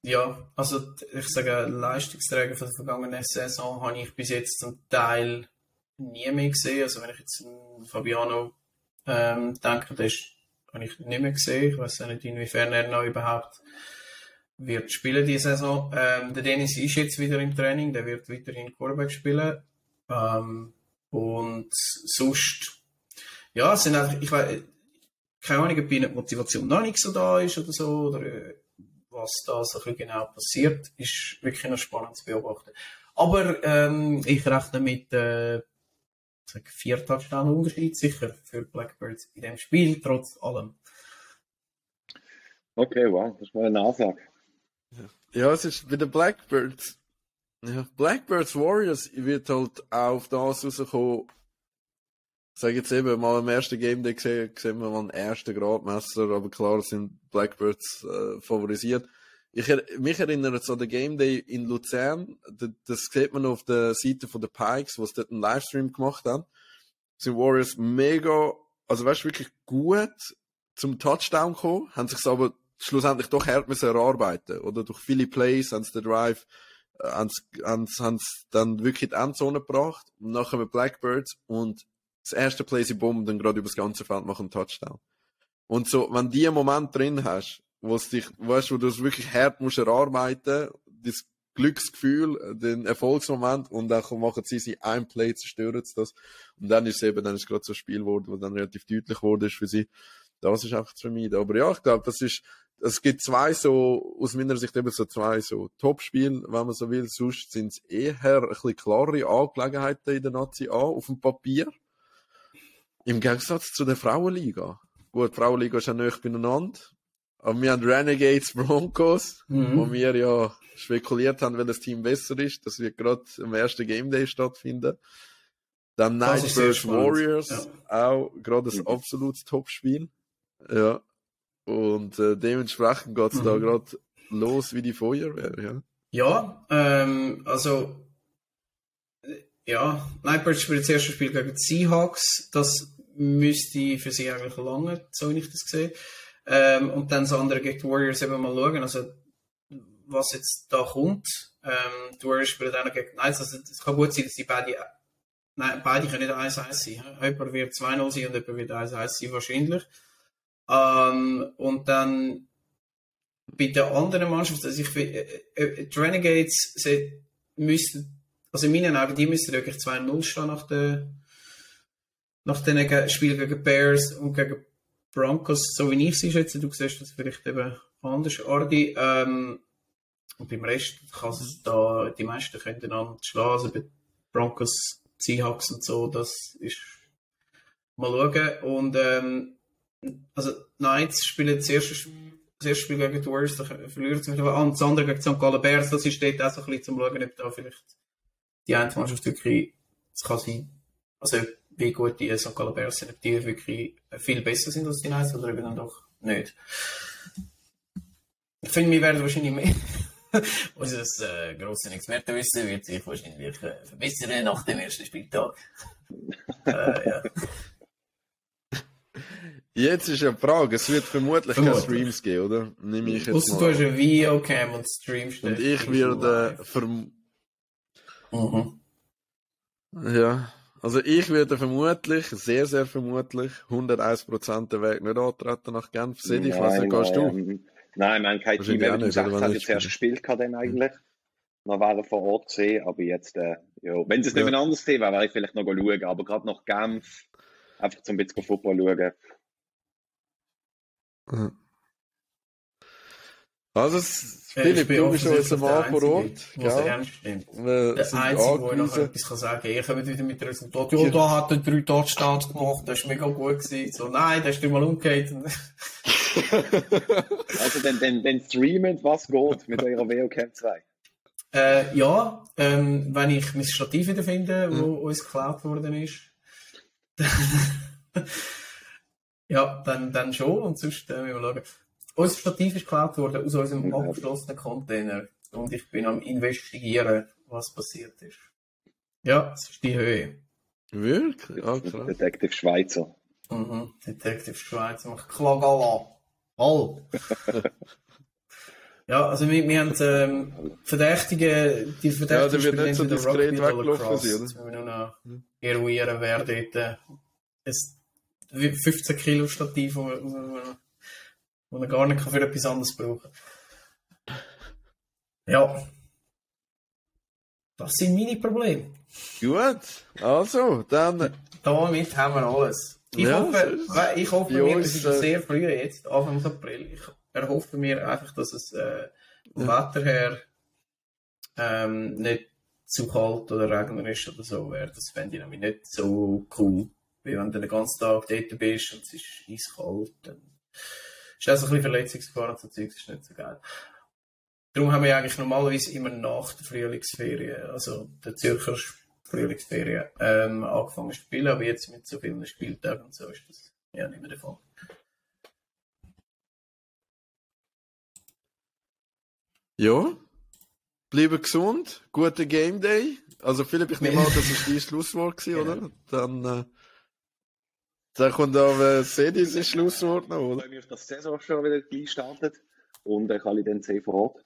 ja, also ich sage, Leistungsträger von der vergangenen Saison habe ich bis jetzt zum Teil nie mehr gesehen. Also wenn ich jetzt an Fabiano ähm, denke, den ist- habe ich nicht mehr gesehen. Ich weiß nicht, inwiefern er noch überhaupt wird spielen diese Saison. Ähm, der Dennis ist jetzt wieder im Training, der wird weiterhin Quarterback spielen. Ähm, und sonst, ja, es sind einfach, ich weiß, keine Ahnung, ob die Motivation noch nicht so da ist oder so, oder äh, was da so ein bisschen genau passiert, ist wirklich noch spannend zu beobachten. Aber ähm, ich rechne mit äh, vier Touchdown Unterschied sicher für Blackbirds in dem Spiel, trotz allem. Okay, wow, das ist mal eine Ansage. Ja, es ist bei den Blackbirds. Blackbirds Warriors wird halt auch auf das rauskommen. Ich sage jetzt eben mal im ersten Game Day gesehen, sehen wir mal einen ersten Gradmesser, aber klar sind Blackbirds äh, favorisiert. Ich, mich erinnert es an den Game Day in Luzern. D- Das sieht man auf der Seite von den Pikes, wo sie dort einen Livestream gemacht haben. Sind Warriors mega, also weißt du, wirklich gut zum Touchdown gekommen, haben sich aber schlussendlich doch hart müssen erarbeiten. Oder durch viele Plays haben sie den Drive, äh, haben sie, haben sie, haben sie dann wirklich die Endzone gebracht. Und nachher mit Blackbirds und das erste Play sie bomben dann gerade über das ganze Feld machen einen Touchdown. Und so, wenn die einen Moment drin hast, wo es dich, weißt, wo du es wirklich hart musst erarbeiten, das Glücksgefühl, den Erfolgsmoment und dann machen sie sie ein Play, zerstören sie das. Und dann ist es eben, dann ist gerade so ein Spiel geworden, wo dann relativ deutlich wurde ist für sie. Das ist einfach zu vermeiden. Aber ja, ich glaube, das ist, es gibt zwei so, aus meiner Sicht eben so zwei so Top-Spiele, wenn man so will. Sonst sind es eher ein bisschen klarere Angelegenheiten in der Nazi A auf dem Papier. Im Gegensatz zu der Frauenliga. Gut, die Frauenliga ist ja nicht beieinander. Aber wir haben Renegades Broncos, Mhm. wo wir ja spekuliert haben, welches Team besser ist. Das wird gerade am ersten Game Day stattfinden. Dann Das spannend, Warriors, auch gerade ein Mhm. absolutes Topspiel. Ja. Und äh, dementsprechend geht's da Mhm. gerade los wie die Feuerwehr, ja. Ja, ähm, also, ja, Nightbirds spielt das erste Spiel gegen die Seahawks. Das müsste für sie eigentlich lange, so wie ich das sehe. Ähm, und dann das andere gegen die Warriors eben mal schauen, also, was jetzt da kommt. Ähm, die Warriors spielen auch noch gegen die Knights. Also, es kann gut sein, dass die beide, nein, beide können nicht 1-1 sein. Jemand wird 2-0 sein und jemand wird 1-1 sein, wahrscheinlich. Ähm, und dann, bei der anderen Mannschaft, also ich finde, äh, äh, Renegades sie müssten, also in meinen Augen, die müssten wirklich 2-0 stehen nach der nach den Spielen gegen Bears und gegen Broncos, so wie ich sie schätze, du siehst das vielleicht eben anders, Ardi. Ähm, Und beim Rest kann es da, die meisten können dann schlagen, also bei Broncos, Seahawks und so, das ist mal schauen. Und ähm, also Knights spielen das erste, das erste Spiel gegen die Warriors, da verlieren sie wieder an, das andere gegen St. Gallen Bears, das ist dort auch so ein bisschen zum Schauen, ob da vielleicht die eine Mannschaft wirklich, das kann sein, also wie gut die St. Gallen Bears sind, ob die wirklich viel besser sind als die Knights oder eben dann doch nicht. Ich finde, wir werden wahrscheinlich mehr. Unser äh, grosses Expertenwissen wird sich wahrscheinlich äh, verbessern nach dem ersten Spieltag. äh, ja. Jetzt ist ja die Frage, es wird vermutlich, Vermutlich. keine Streams geben, oder? Nehme ich jetzt Ausser du mal. hast eine Videocam und streamst Und ich würde, verm Mhm. ja, also ich würde vermutlich, sehr, sehr vermutlich, 101% den Weg nicht antreten nach Genf. Sedi, ich nicht, gehst du? ähm, Nein, haben kein Team. Du Wenn hat nicht jetzt erst gespielt dann eigentlich. Dann wäre er vor Ort gesehen, aber jetzt, äh, ja, wenn es Ja. nicht ein anderes Thema wäre, wäre ich vielleicht noch schauen, aber gerade nach Genf, einfach zum bisschen Football schauen. Ja. Also, es- ich Philipp, du bist vor Ort, Einzige, was gell? ernst nimmt. Wir Der Einzige, der noch etwas kann sagen kann. Ich komme wieder mit dem Resultat. Ja, da hat er drei Touchdowns gemacht, das war mega gut. Gewesen. So, nein, der ist nicht mal umgekehrt. Also, dann, dann, dann streamen, was geht mit eurer WOCamp 2. Äh, ja, ähm, wenn ich mein Stativ wieder finde, wo Mhm. uns geklaut worden ist, ja, dann, dann schon und sonst äh, wir schauen. Unser Stativ ist geklaut worden aus unserem abgeschlossenen Container und ich bin am investigieren, was passiert ist. Ja, es ist die Höhe. Wirklich? Ah, krass. Detective Schweizer. Mhm. Detective Schweiz macht Klagala. All. ja, also wir, wir haben ähm, Verdächtige, die Ja, Verdächtigen der wird nicht so diskret weggelaufen Lacrosse. sein, oder? Jetzt müssen wir nur noch eruieren, wer dort äh, 15 Kilo Stativ, wo man, wo wo man gar nicht für etwas anderes brauchen kann. Ja. Das sind meine Probleme. Gut, also, dann, Damit haben wir alles. Ich Ja, hoffe, ich hoffe mir, es ist äh, sehr früh jetzt, Anfang April. Ich erhoffe mir einfach, dass es äh, vom Wetter her ähm, nicht zu kalt oder regnerisch oder so wäre. Das fände ich nämlich nicht so cool. Weil wenn du den ganzen Tag dort bist und es ist eiskalt, dann ist das ein bisschen Verletzungsgefahr und so Zeugs ist nicht so geil. Darum haben wir eigentlich normalerweise immer nach der Frühlingsferien, also der Zürcher Frühlingsferien, ähm, angefangen zu spielen, aber jetzt mit so vielen Spieltagen und so ist das ja nicht mehr der Fall. ja, bleiben gesund, guter Game Day. Also, Philipp, ich nehme an, das war dein Schlusswort, gewesen, Genau. oder? Dann, äh, dann kommt aber Sedi sein Schlusswort noch, Ich oder? freue mich, dass die Saison schon wieder gleich startet. Und ich kann dann sehen vor Ort.